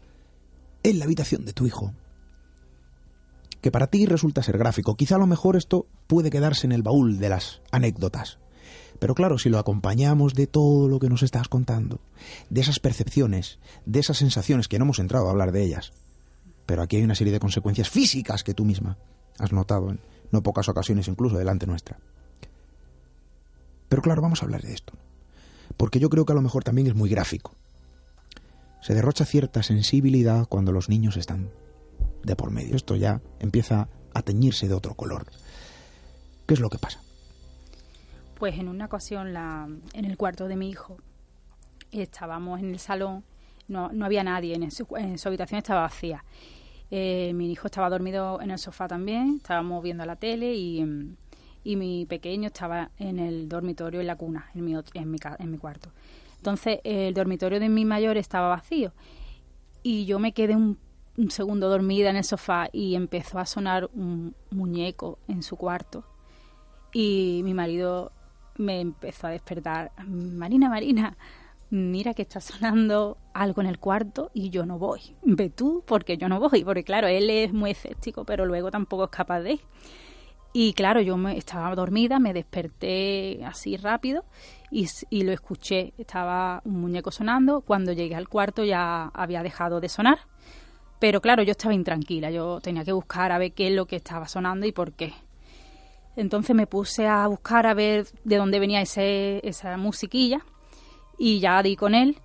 en la habitación de tu hijo, que para ti resulta ser gráfico. Quizá a lo mejor esto puede quedarse en el baúl de las anécdotas. Pero claro, si lo acompañamos de todo lo que nos estás contando, de esas percepciones, de esas sensaciones que no hemos entrado a hablar de ellas, pero aquí hay una serie de consecuencias físicas que tú misma has notado en no pocas ocasiones incluso delante nuestra. Pero claro, vamos a hablar de esto. Porque yo creo que a lo mejor también es muy gráfico. Se derrocha cierta sensibilidad cuando los niños están de por medio. Esto ya empieza a teñirse de otro color. ¿Qué es lo que pasa? Pues en una ocasión la, en el cuarto de mi hijo estábamos en el salón, no, no había nadie, en su, en su habitación estaba vacía. Eh, mi hijo estaba dormido en el sofá también, estábamos viendo la tele y, y mi pequeño estaba en el dormitorio en la cuna, en mi, en mi, en mi cuarto. Entonces el dormitorio de mi mayor estaba vacío y yo me quedé un, un, segundo dormida en el sofá y empezó a sonar un muñeco en su cuarto y mi marido me empezó a despertar, Marina, Marina, mira que está sonando algo en el cuarto y yo no voy. Ve tú, porque yo no voy, porque claro, él es muy escéptico, pero luego tampoco es capaz de. Y claro, yo me estaba dormida, me desperté así rápido y, y, lo escuché. Estaba un muñeco sonando. Cuando llegué al cuarto ya había dejado de sonar. Pero claro, yo estaba intranquila. Yo tenía que buscar a ver qué es lo que estaba sonando y por qué. Entonces me puse a buscar a ver de dónde venía ese, esa musiquilla y ya di con él.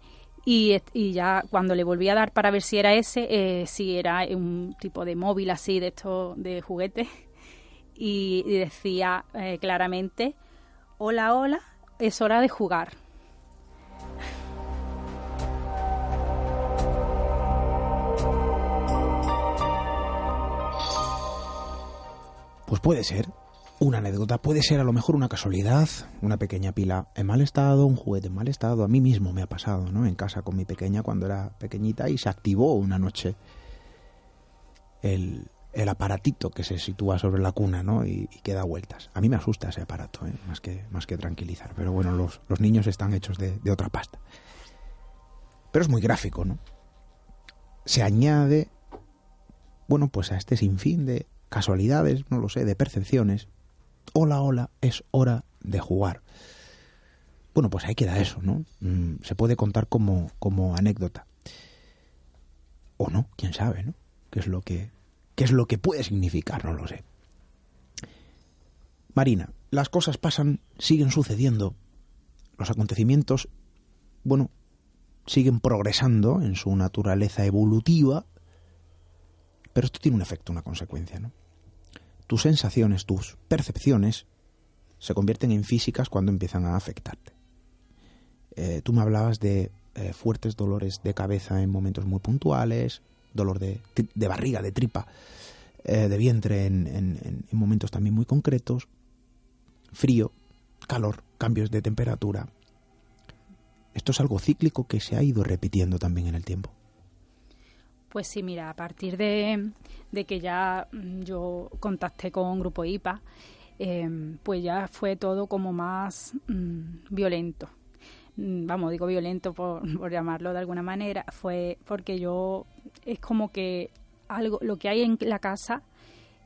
Y, y, ya cuando le volví a dar para ver si era ese, eh, si era un tipo de móvil así de estos de juguetes y, decía eh, claramente, hola, hola, es hora de jugar. Pues puede ser, una anécdota. Puede ser a lo mejor una casualidad, una pequeña pila en mal estado, un juguete en mal estado. A mí mismo me ha pasado, ¿no? En casa con mi pequeña cuando era pequeñita y se activó una noche el, el aparatito que se sitúa sobre la cuna, ¿no? Y, que da vueltas. A mí me asusta ese aparato, ¿eh? más, que, más que tranquilizar. Pero bueno, los, los niños están hechos de, de otra pasta. Pero es muy gráfico, ¿no? Se añade, bueno, pues a este sinfín de casualidades, no lo sé, de percepciones. Hola, hola, es hora de jugar. Bueno, pues ahí queda eso, ¿no? Mm, se puede contar como, como anécdota. O no, quién sabe, ¿no? ¿Qué es lo que qué es lo que puede significar, no lo sé. Marina, las cosas pasan, siguen sucediendo, los acontecimientos, bueno, siguen progresando en su naturaleza evolutiva, pero esto tiene un efecto, una consecuencia, ¿no? Tus sensaciones, tus percepciones se convierten en físicas cuando empiezan a afectarte. Eh, tú me hablabas de eh, fuertes dolores de cabeza en momentos muy puntuales, dolor de, de barriga, de tripa, eh, de vientre en, en, en, momentos también muy concretos, frío, calor, cambios de temperatura. Esto es algo cíclico que se ha ido repitiendo también en el tiempo. Pues sí, mira, a partir de, de que ya yo contacté con Grupo IPA, eh, pues ya fue todo como más mmm, violento vamos, digo violento por, por, llamarlo de alguna manera, fue porque yo es como que algo, lo que hay en la casa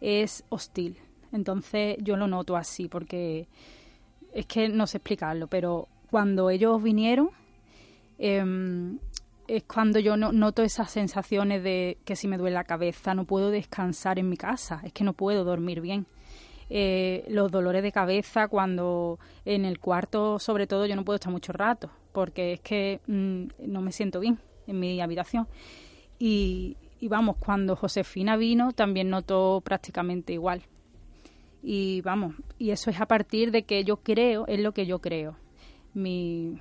es hostil. Entonces yo lo noto así porque es que no sé explicarlo, pero cuando ellos vinieron eh, es cuando yo no, noto esas sensaciones de que si me duele la cabeza, no puedo descansar en mi casa, es que no puedo dormir bien eh, los dolores de cabeza cuando en el cuarto, sobre todo, yo no puedo estar mucho rato porque es que mmm, no me siento bien en mi habitación. Y, y vamos, cuando Josefina vino también notó prácticamente igual. Y vamos, y eso es a partir de que yo creo, es lo que yo creo. Mi,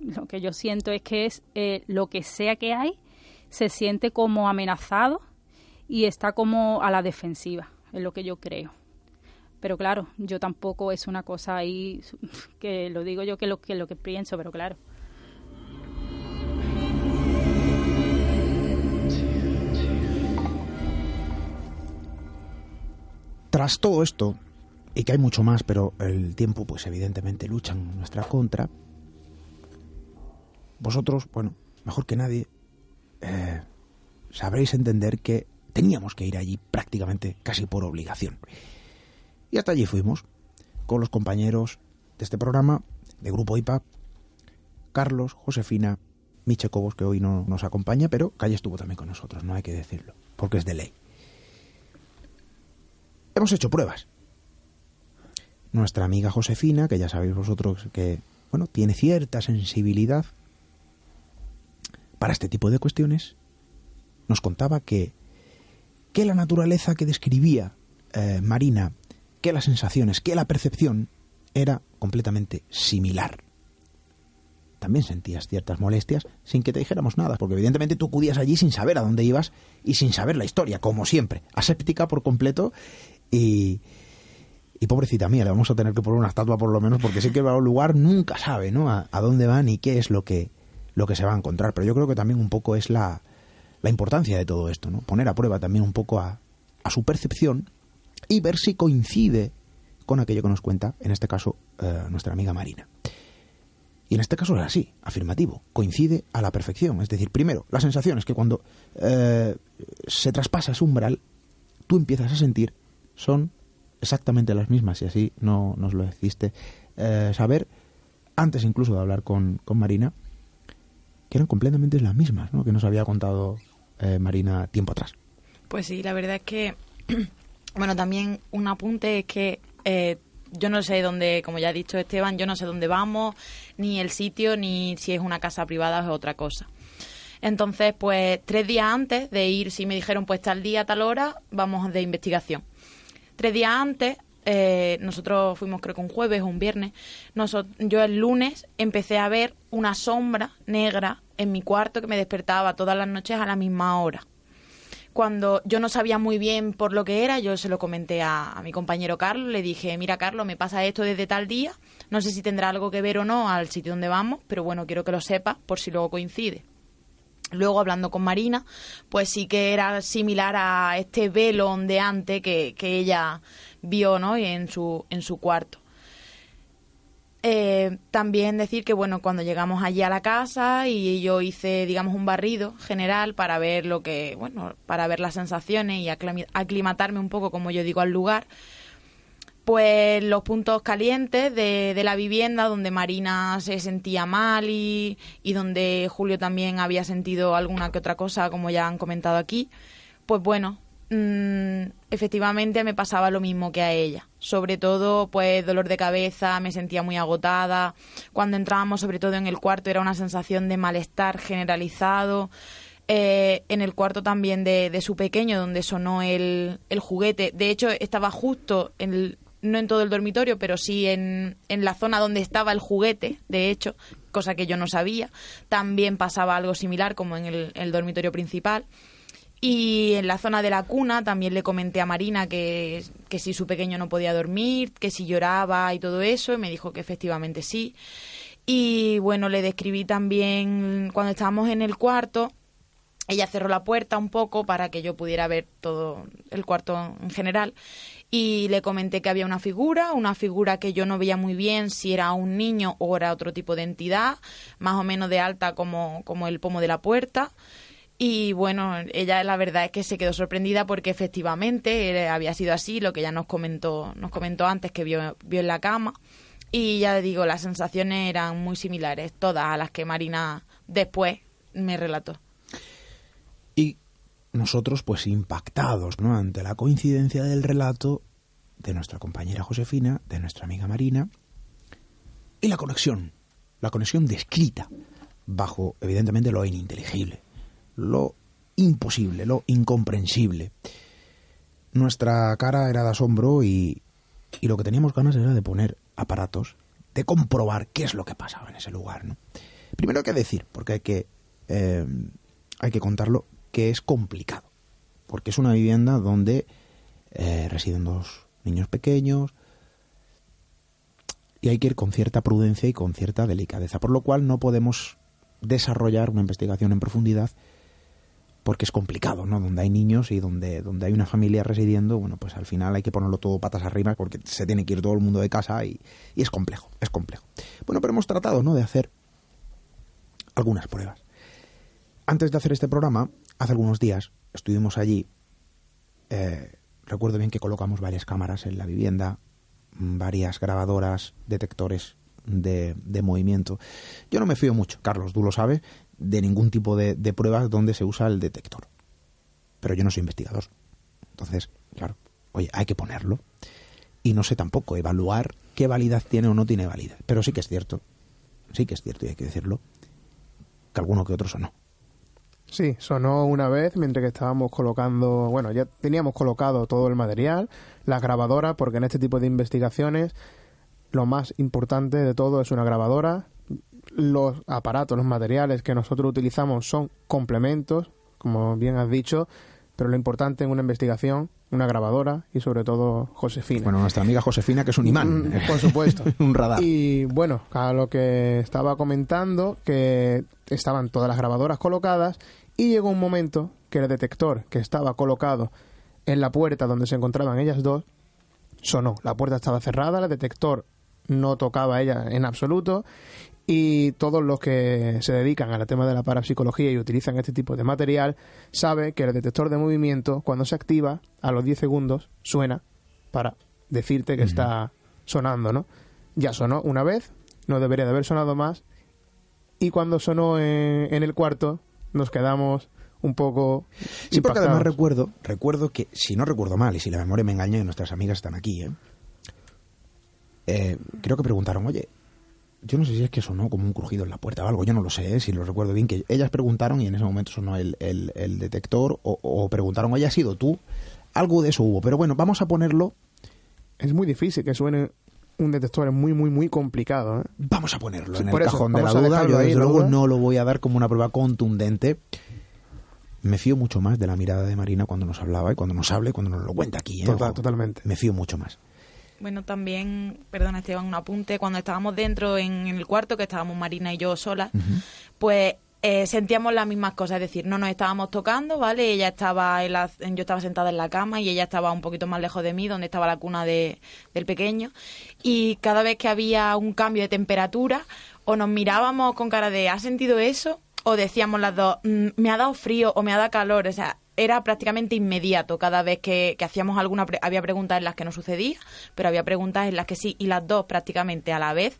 lo que yo siento es que es eh, lo que sea que hay, se siente como amenazado y está como a la defensiva, es lo que yo creo. Pero claro, yo tampoco es una cosa ahí que lo digo yo que lo que pienso, pero claro. Tras todo esto, y que hay mucho más, pero el tiempo, pues evidentemente lucha en nuestra contra, vosotros, bueno, mejor que nadie, eh, sabréis entender que teníamos que ir allí prácticamente casi por obligación. Y hasta allí fuimos, con los compañeros de este programa, de Grupo IPA, Carlos, Josefina, Miche Cobos, que hoy no nos acompaña, pero Calle estuvo también con nosotros, no hay que decirlo, porque es de ley. Hemos hecho pruebas. Nuestra amiga Josefina, que ya sabéis vosotros que, bueno, tiene cierta sensibilidad para este tipo de cuestiones, nos contaba que, que la naturaleza que describía eh, Marina que las sensaciones, que la percepción era completamente similar. También sentías ciertas molestias sin que te dijéramos nada, porque evidentemente tú acudías allí sin saber a dónde ibas y sin saber la historia, como siempre, aséptica por completo y, y pobrecita mía, le vamos a tener que poner una estatua por lo menos, porque sí que va a un lugar nunca sabe ¿no? a, a, dónde va ni qué es lo que, lo que se va a encontrar. Pero yo creo que también un poco es la, la importancia de todo esto, ¿no? poner a prueba también un poco a, a su percepción y ver si coincide con aquello que nos cuenta, en este caso, eh, nuestra amiga Marina. Y en este caso es así, afirmativo, coincide a la perfección. Es decir, primero, la sensación es que cuando eh, se traspasa ese umbral, tú empiezas a sentir, son exactamente las mismas, y así no nos lo hiciste eh, saber, antes incluso de hablar con, con, Marina, que eran completamente las mismas, ¿no? que nos había contado Marina tiempo atrás. Pues sí, la verdad es que bueno, también un apunte es que eh, yo no sé dónde, como ya ha dicho Esteban, yo no sé dónde vamos, ni el sitio, ni si es una casa privada o es otra cosa. Entonces, pues tres días antes de ir, si me dijeron, pues tal día, tal hora, vamos de investigación. Tres días antes, eh, nosotros fuimos creo que un jueves o un viernes, nosotros, yo el lunes empecé a ver una sombra negra en mi cuarto que me despertaba todas las noches a la misma hora cuando yo no sabía muy bien por lo que era, yo se lo comenté a, mi compañero Carlos, le dije, mira Carlos, me pasa esto desde tal día, no sé si tendrá algo que ver o no al sitio donde vamos, pero bueno, quiero que lo sepas por si luego coincide. Luego, hablando con Marina, pues sí que era similar a este velo ondeante que, que ella vio ¿no? en, su, en su cuarto. Eh, también decir que, bueno, cuando llegamos allí a la casa y yo hice, digamos, un barrido general para ver lo que, bueno, para ver las sensaciones y aclimatarme un poco, como yo digo, al lugar, pues los puntos calientes de, de, la vivienda donde Marina se sentía mal y, y, donde Julio también había sentido alguna que otra cosa, como ya han comentado aquí, pues bueno, mmm, efectivamente me pasaba lo mismo que a ella. Sobre todo, pues dolor de cabeza, me sentía muy agotada. Cuando entrábamos, sobre todo en el cuarto, era una sensación de malestar generalizado. Eh, en el cuarto también de, de, su pequeño, donde sonó el, el juguete. De hecho, estaba justo en el, no en todo el dormitorio, pero sí en, en la zona donde estaba el juguete, de hecho, cosa que yo no sabía. También pasaba algo similar como en el, el dormitorio principal. Y en la zona de la cuna también le comenté a Marina que, que si su pequeño no podía dormir, que si lloraba y todo eso, y me dijo que efectivamente sí. Y bueno, le describí también cuando estábamos en el cuarto, ella cerró la puerta un poco para que yo pudiera ver todo el cuarto en general y le comenté que había una figura, una figura que yo no veía muy bien si era un niño o era otro tipo de entidad, más o menos de alta como, como el pomo de la puerta. Y bueno, ella la verdad es que se quedó sorprendida porque efectivamente había sido así, lo que ella nos comentó, nos comentó antes que vio, vio en la cama. Y ya digo, las sensaciones eran muy similares, todas a las que Marina después me relató. Y nosotros, pues impactados, ¿no? Ante la coincidencia del relato de nuestra compañera Josefina, de nuestra amiga Marina, y la conexión, la conexión descrita bajo, evidentemente, lo ininteligible lo imposible, lo incomprensible. Nuestra cara era de asombro y, y lo que teníamos ganas era de poner aparatos, de comprobar qué es lo que pasaba en ese lugar. Primero hay que decir, porque hay que, eh, hay que contarlo, que es complicado. Porque es una vivienda donde eh, residen dos niños pequeños y hay que ir con cierta prudencia y con cierta delicadeza, por lo cual no podemos desarrollar una investigación en profundidad porque es complicado, ¿no? Donde hay niños y donde, donde hay una familia residiendo, bueno, pues al final hay que ponerlo todo patas arriba porque se tiene que ir todo el mundo de casa y, y es complejo, es complejo. Bueno, pero hemos tratado, ¿no? De hacer algunas pruebas. Antes de hacer este programa, hace algunos días, estuvimos allí, eh, recuerdo bien que colocamos varias cámaras en la vivienda, varias grabadoras, detectores de, de, movimiento. Yo no me fío mucho, Carlos, tú lo sabes, de ningún tipo de, de, pruebas donde se usa el detector. Pero yo no soy investigador. Entonces, claro, oye, hay que ponerlo. Y no sé tampoco evaluar qué validad tiene o no tiene validad. Pero sí que es cierto, sí que es cierto, y hay que decirlo, que alguno que otro sonó. Sí, sonó una vez mientras que estábamos colocando, bueno, ya teníamos colocado todo el material, las grabadoras, porque en este tipo de investigaciones lo más importante de todo es una grabadora. Los aparatos, los materiales que nosotros utilizamos son complementos, como bien has dicho, pero lo importante en una investigación, una grabadora y sobre todo Josefina. Bueno, nuestra amiga Josefina, que es un imán. Por supuesto. un radar. Y bueno, a lo que estaba comentando, que estaban todas las grabadoras colocadas y llegó un momento que el detector que estaba colocado en la puerta donde se encontraban ellas dos sonó. La puerta estaba cerrada, el detector no tocaba ella en absoluto y todos los que se dedican al tema de la parapsicología y utilizan este tipo de material sabe que el detector de movimiento cuando se activa a los 10 segundos suena para decirte que uh -huh. está sonando, ¿no? Ya sonó una vez, no debería de haber sonado más y cuando sonó en, en el cuarto nos quedamos un poco Sí, impactados. porque además recuerdo, recuerdo que si no recuerdo mal y si la memoria me engaña y nuestras amigas están aquí, ¿eh? Eh, creo que preguntaron, oye, yo no sé si es que sonó como un crujido en la puerta o algo, yo no lo sé, ¿eh? si lo recuerdo bien, que ellas preguntaron y en ese momento sonó el, el, el detector o, o, preguntaron, oye, ¿has sido tú? Algo de eso hubo, pero bueno, vamos a ponerlo. Es muy difícil que suene un detector, es muy, muy, muy complicado. ¿eh? Vamos a ponerlo sí, en el cajón de la duda, yo desde luego no lo voy a dar como una prueba contundente. Me fío mucho más de la mirada de Marina cuando nos hablaba y cuando nos habla y cuando nos lo cuenta aquí. ¿eh? Total, totalmente. Me fío mucho más. Bueno, también, perdona Esteban, un apunte, cuando estábamos dentro en el cuarto, que estábamos Marina y yo solas, pues eh, sentíamos las mismas cosas, es decir, no nos estábamos tocando, ¿vale? Ella estaba, en la- yo estaba sentada en la cama y ella estaba un poquito más lejos de mí, donde estaba la cuna de, del pequeño, y cada vez que había un cambio de temperatura, o nos mirábamos con cara de, ¿has sentido eso? O decíamos las dos, "Mm, me ha dado frío o me ha dado calor, o sea, era prácticamente inmediato. Cada vez que, que hacíamos alguna pre- había preguntas en las que no sucedía pero había preguntas en las que sí y las dos prácticamente a la vez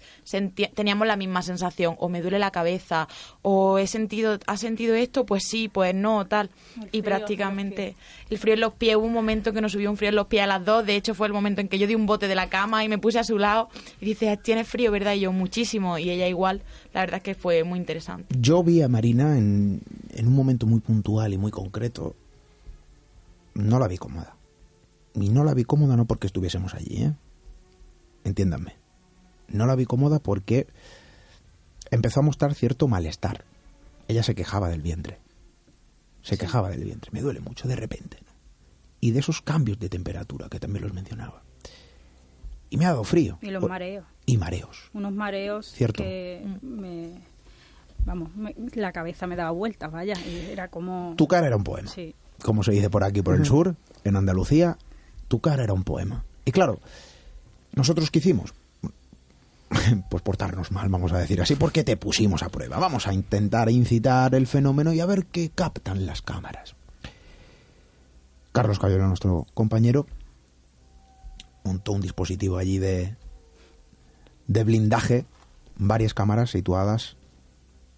teníamos la misma sensación. O me duele la cabeza o he sentido ha sentido esto pues sí pues no tal. El y prácticamente el frío en los pies hubo un momento que nos subió un frío en los pies a las dos. De hecho fue el momento en que yo di un bote de la cama y me puse a su lado y dice tienes frío verdad y yo muchísimo y ella igual. La verdad es que fue muy interesante. Yo vi a Marina en, en un momento muy puntual y muy concreto. No la vi cómoda. Y no la vi cómoda no porque estuviésemos allí, ¿eh? Entiéndanme. No la vi cómoda porque empezó a mostrar cierto malestar. Ella se quejaba del vientre. Se quejaba del vientre. Me duele mucho de repente. ¿no? Y de esos cambios de temperatura que también los mencionaba. Y me ha dado frío. Y los mareos. Y mareos. Unos mareos Cierto. que me... Vamos, me- la cabeza me daba vueltas, vaya. Y era como... Tu cara era un poema. Sí. Como se dice por aquí, por el sur, en Andalucía, tu cara era un poema. Y claro, ¿nosotros qué hicimos? Pues portarnos mal, vamos a decir así, porque te pusimos a prueba. Vamos a intentar incitar el fenómeno y a ver qué captan las cámaras. Carlos Cayola, nuestro compañero, montó un dispositivo allí de, de blindaje, varias cámaras situadas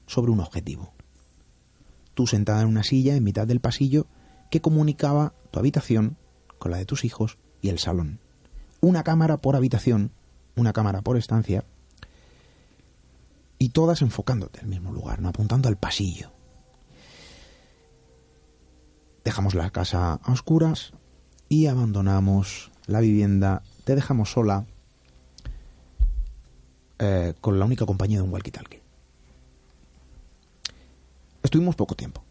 sobre un objetivo. Tú sentada en una silla en mitad del pasillo que comunicaba tu habitación con la de tus hijos y el salón. Una cámara por habitación, una cámara por estancia, y todas enfocándote al mismo lugar, no apuntando al pasillo. Dejamos la casa a oscuras y abandonamos la vivienda. Te dejamos sola eh, con la única compañía de un walkie-talkie. Estuvimos poco tiempo,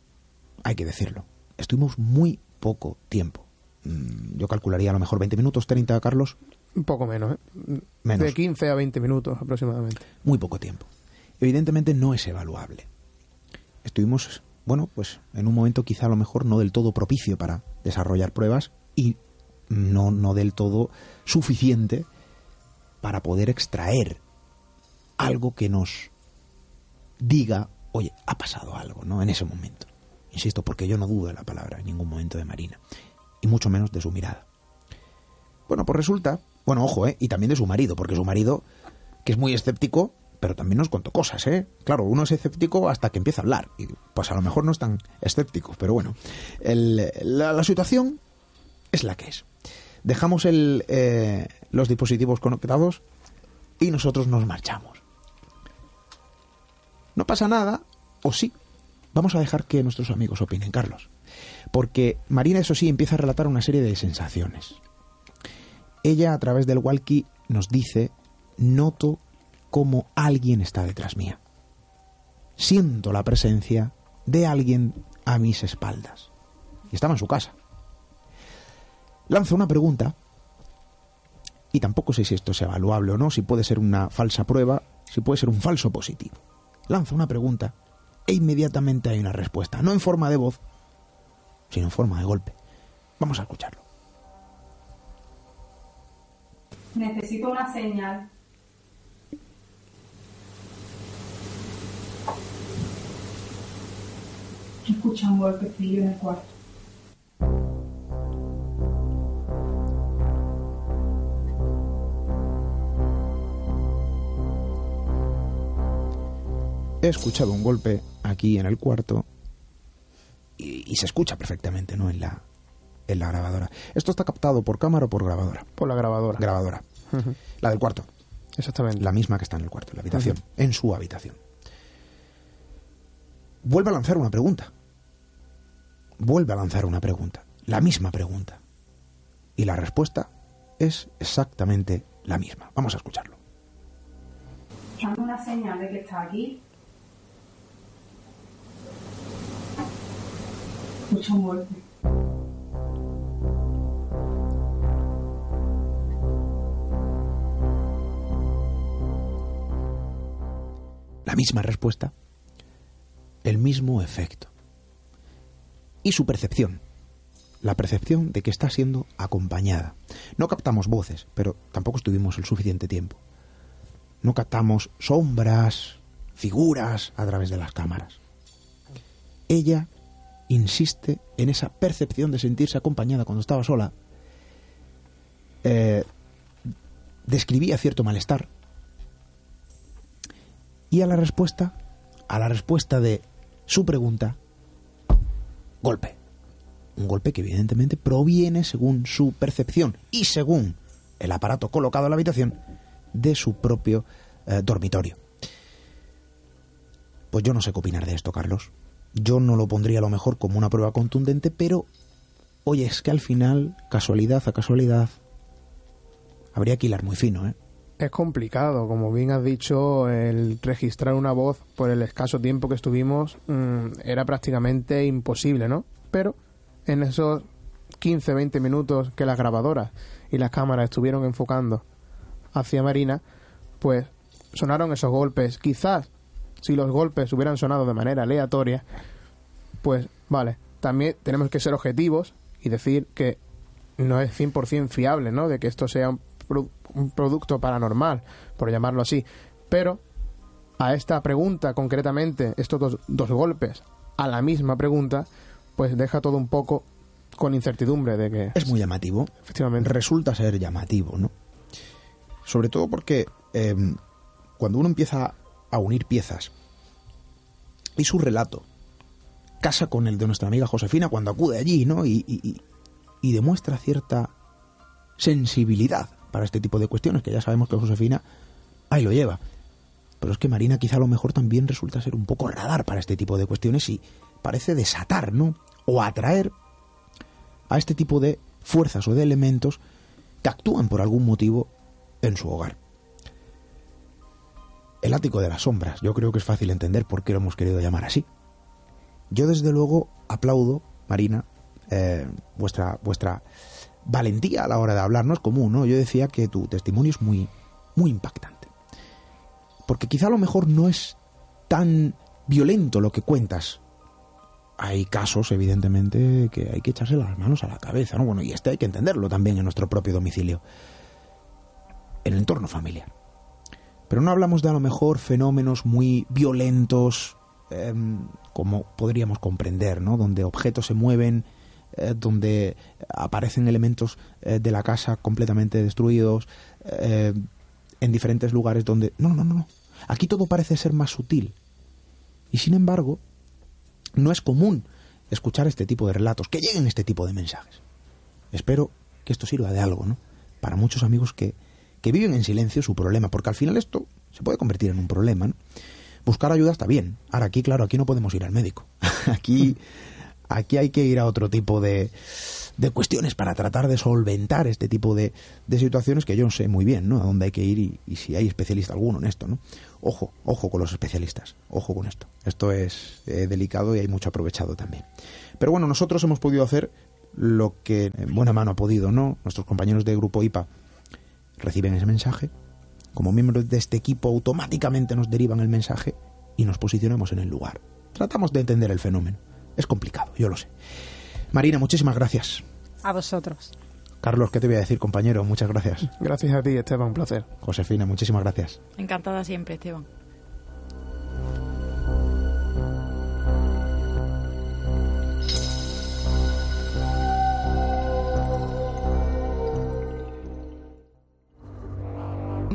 hay que decirlo. Estuvimos muy poco tiempo. Mm, Yo calcularía a lo mejor 20 minutos, 30, Carlos. Un poco menos, ¿eh? Menos. De 15 a 20 minutos aproximadamente. Muy poco tiempo. Evidentemente no es evaluable. Estuvimos, bueno, pues en un momento quizá a lo mejor no del todo propicio para desarrollar pruebas y no, no del todo suficiente para poder extraer algo que nos diga, oye, ha pasado algo, ¿no? En ese momento. Insisto, porque yo no dudo de la palabra en ningún momento de Marina, y mucho menos de su mirada. Bueno, pues resulta, bueno, ojo, ¿eh? Y también de su marido, porque su marido, que es muy escéptico, pero también nos contó cosas, ¿eh? Claro, uno es escéptico hasta que empieza a hablar, y pues a lo mejor no es tan escéptico, pero bueno, el- la, situación es la que es. Dejamos el, eh, los dispositivos conectados y nosotros nos marchamos. No pasa nada, o sí. Vamos a dejar que nuestros amigos opinen, Carlos. Porque Marina, eso sí, empieza a relatar una serie de sensaciones. Ella, a través del walkie, nos dice, noto como alguien está detrás mía. Siento la presencia de alguien a mis espaldas. Y estaba en su casa. Lanza una pregunta, y tampoco sé si esto es evaluable o no, si puede ser una falsa prueba, si puede ser un falso positivo. Lanza una pregunta e inmediatamente hay una respuesta, no en forma de voz, sino en forma de golpe. Vamos a escucharlo. Necesito una señal. Escucha un golpecillo en el cuarto. He escuchado un golpe aquí en el cuarto y, y se escucha perfectamente, ¿no? En la, en la grabadora. ¿Esto está captado por cámara o por grabadora? Por la grabadora. Grabadora. La del cuarto. Exactamente. La misma que está en el cuarto, en la habitación. En su habitación. Vuelve a lanzar una pregunta. Vuelve a lanzar una pregunta. La misma pregunta. Y la respuesta es exactamente la misma. Vamos a escucharlo. Dame una señal de que está aquí. Escucho un golpe. La misma respuesta, el mismo efecto. Y su percepción, la percepción de que está siendo acompañada. No captamos voces, pero tampoco estuvimos el suficiente tiempo. No captamos sombras, figuras a través de las cámaras. Ella insiste en esa percepción de sentirse acompañada cuando estaba sola. Eh, describía cierto malestar. Y a la respuesta, a la respuesta de su pregunta, golpe. Un golpe que evidentemente proviene, según su percepción y según el aparato colocado en la habitación, de su propio eh, dormitorio. Pues yo no sé qué opinar de esto, Carlos. Yo no lo pondría a lo mejor como una prueba contundente, pero oye, es que al final, casualidad a casualidad, habría que hilar muy fino, ¿eh? Es complicado, como bien has dicho, el registrar una voz por el escaso tiempo que estuvimos mmm, era prácticamente imposible, ¿no? Pero en esos 15, 20 minutos que las grabadoras y las cámaras estuvieron enfocando hacia Marina, pues sonaron esos golpes. Quizás si los golpes hubieran sonado de manera aleatoria, pues vale, también tenemos que ser objetivos y decir que no es 100% fiable, ¿no? De que esto sea un, pro un producto paranormal, por llamarlo así. Pero a esta pregunta concretamente, estos dos, dos golpes, a la misma pregunta, pues deja todo un poco con incertidumbre de que... Es muy llamativo. Efectivamente. Resulta ser llamativo, ¿no? Sobre todo porque eh, cuando uno empieza a unir piezas y su relato casa con el de nuestra amiga Josefina cuando acude allí, ¿no? Y, y, y demuestra cierta sensibilidad para este tipo de cuestiones, que ya sabemos que Josefina ahí lo lleva. Pero es que Marina quizá a lo mejor también resulta ser un poco radar para este tipo de cuestiones y parece desatar, ¿no? O atraer a este tipo de fuerzas o de elementos que actúan por algún motivo en su hogar. El ático de las sombras, yo creo que es fácil entender por qué lo hemos querido llamar así. Yo desde luego aplaudo, Marina, eh, vuestra, vuestra valentía a la hora de hablar, no es común, ¿no? Yo decía que tu testimonio es muy, muy impactante. Porque quizá a lo mejor no es tan violento lo que cuentas. Hay casos, evidentemente, que hay que echarse las manos a la cabeza, ¿no? Bueno, y este hay que entenderlo también en nuestro propio domicilio. En el entorno familiar. Pero no hablamos de a lo mejor fenómenos muy violentos, eh, como podríamos comprender, ¿no? Donde objetos se mueven, eh, donde aparecen elementos eh, de la casa completamente destruidos, eh, en diferentes lugares donde... No, no, no, no. Aquí todo parece ser más sutil. Y sin embargo, no es común escuchar este tipo de relatos, que lleguen este tipo de mensajes. Espero que esto sirva de algo, ¿no? Para muchos amigos que, que viven en silencio su problema, porque al final esto se puede convertir en un problema, ¿no? Buscar ayuda está bien. Ahora aquí, claro, aquí no podemos ir al médico. aquí, aquí hay que ir a otro tipo de, de cuestiones para tratar de solventar este tipo de, de, situaciones que yo sé muy bien, ¿no? A dónde hay que ir y, y, si hay especialista alguno en esto, ¿no? Ojo, ojo con los especialistas, ojo con esto. Esto es eh, delicado y hay mucho aprovechado también. Pero bueno, nosotros hemos podido hacer lo que en buena mano ha podido, ¿no? Nuestros compañeros de Grupo IPA reciben ese mensaje, como miembros de este equipo automáticamente nos derivan el mensaje y nos posicionamos en el lugar. Tratamos de entender el fenómeno. Es complicado, yo lo sé. Marina, muchísimas gracias. A vosotros. Carlos, ¿qué te voy a decir, compañero? Muchas gracias. Gracias a ti, Esteban, un placer. Josefina, muchísimas gracias. Encantada siempre, Esteban.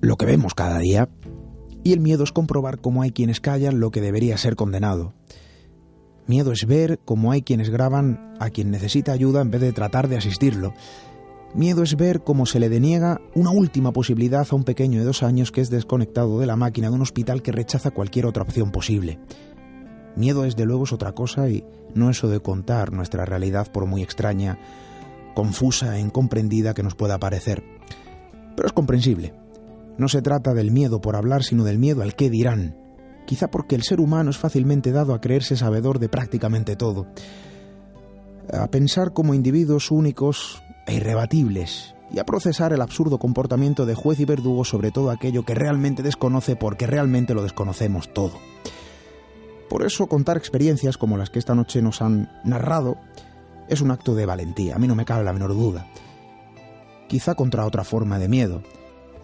lo que vemos cada día y el miedo es comprobar cómo hay quienes callan lo que debería ser condenado. Miedo es ver cómo hay quienes graban a quien necesita ayuda en vez de tratar de asistirlo. Miedo es ver cómo se le deniega una última posibilidad a un pequeño de dos años que es desconectado de la máquina de un hospital que rechaza cualquier otra opción posible. Miedo, desde luego, es otra cosa y no eso de contar nuestra realidad por muy extraña, confusa e incomprendida que nos pueda parecer. Pero es comprensible. No se trata del miedo por hablar, sino del miedo al qué dirán. Quizá porque el ser humano es fácilmente dado a creerse sabedor de prácticamente todo. A pensar como individuos únicos e irrebatibles y a procesar el absurdo comportamiento de juez y verdugo sobre todo aquello que realmente desconoce porque realmente lo desconocemos todo. Por eso contar experiencias como las que esta noche nos han narrado es un acto de valentía, a mí no me cabe la menor duda. Quizá contra otra forma de miedo,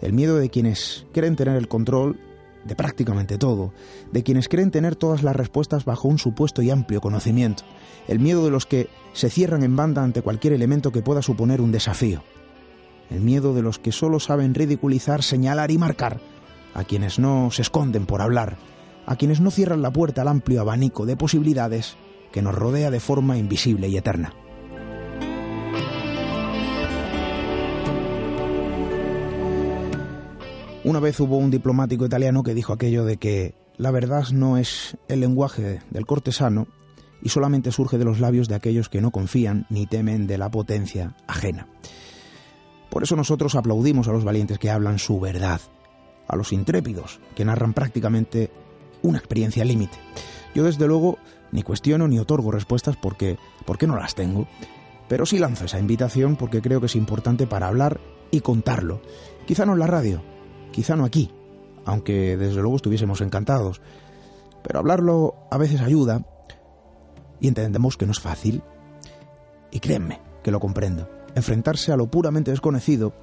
el miedo de quienes quieren tener el control de prácticamente todo, de quienes creen tener todas las respuestas bajo un supuesto y amplio conocimiento, el miedo de los que se cierran en banda ante cualquier elemento que pueda suponer un desafío, el miedo de los que solo saben ridiculizar, señalar y marcar, a quienes no se esconden por hablar, a quienes no cierran la puerta al amplio abanico de posibilidades que nos rodea de forma invisible y eterna. Una vez hubo un diplomático italiano que dijo aquello de que la verdad no es el lenguaje del cortesano y solamente surge de los labios de aquellos que no confían ni temen de la potencia ajena. Por eso nosotros aplaudimos a los valientes que hablan su verdad, a los intrépidos que narran prácticamente una experiencia límite. Yo desde luego ni cuestiono ni otorgo respuestas porque, porque no las tengo, pero sí lanzo esa invitación porque creo que es importante para hablar y contarlo. Quizá no en la radio, quizá no aquí, aunque desde luego estuviésemos encantados, pero hablarlo a veces ayuda y entendemos que no es fácil. Y créanme que lo comprendo. Enfrentarse a lo puramente desconocido,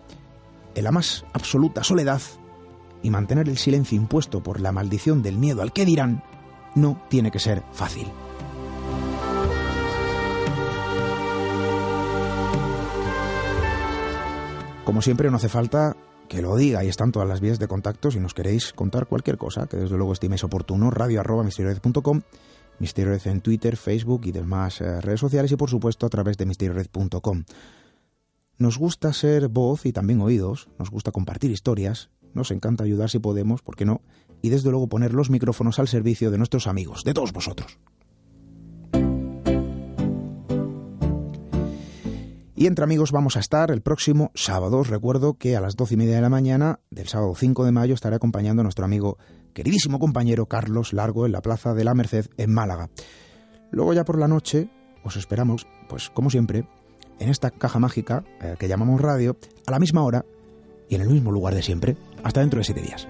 en la más absoluta soledad, y mantener el silencio impuesto por la maldición del miedo al que dirán no tiene que ser fácil. Como siempre no hace falta que lo diga y están todas las vías de contacto si nos queréis contar cualquier cosa que desde luego estiméis oportuno, radio arroba misteriored.com, misteriored en Twitter, Facebook y demás eh, redes sociales y por supuesto a través de misteriored.com. Nos gusta ser voz y también oídos, nos gusta compartir historias nos encanta ayudar si podemos, ¿por qué no? Y desde luego poner los micrófonos al servicio de nuestros amigos, de todos vosotros. Y entre amigos vamos a estar el próximo sábado. Os recuerdo que a las doce y media de la mañana del sábado 5 de mayo estaré acompañando a nuestro amigo, queridísimo compañero Carlos Largo en la Plaza de la Merced en Málaga. Luego ya por la noche os esperamos, pues como siempre, en esta caja mágica eh, que llamamos radio, a la misma hora y en el mismo lugar de siempre. Hasta dentro de siete días.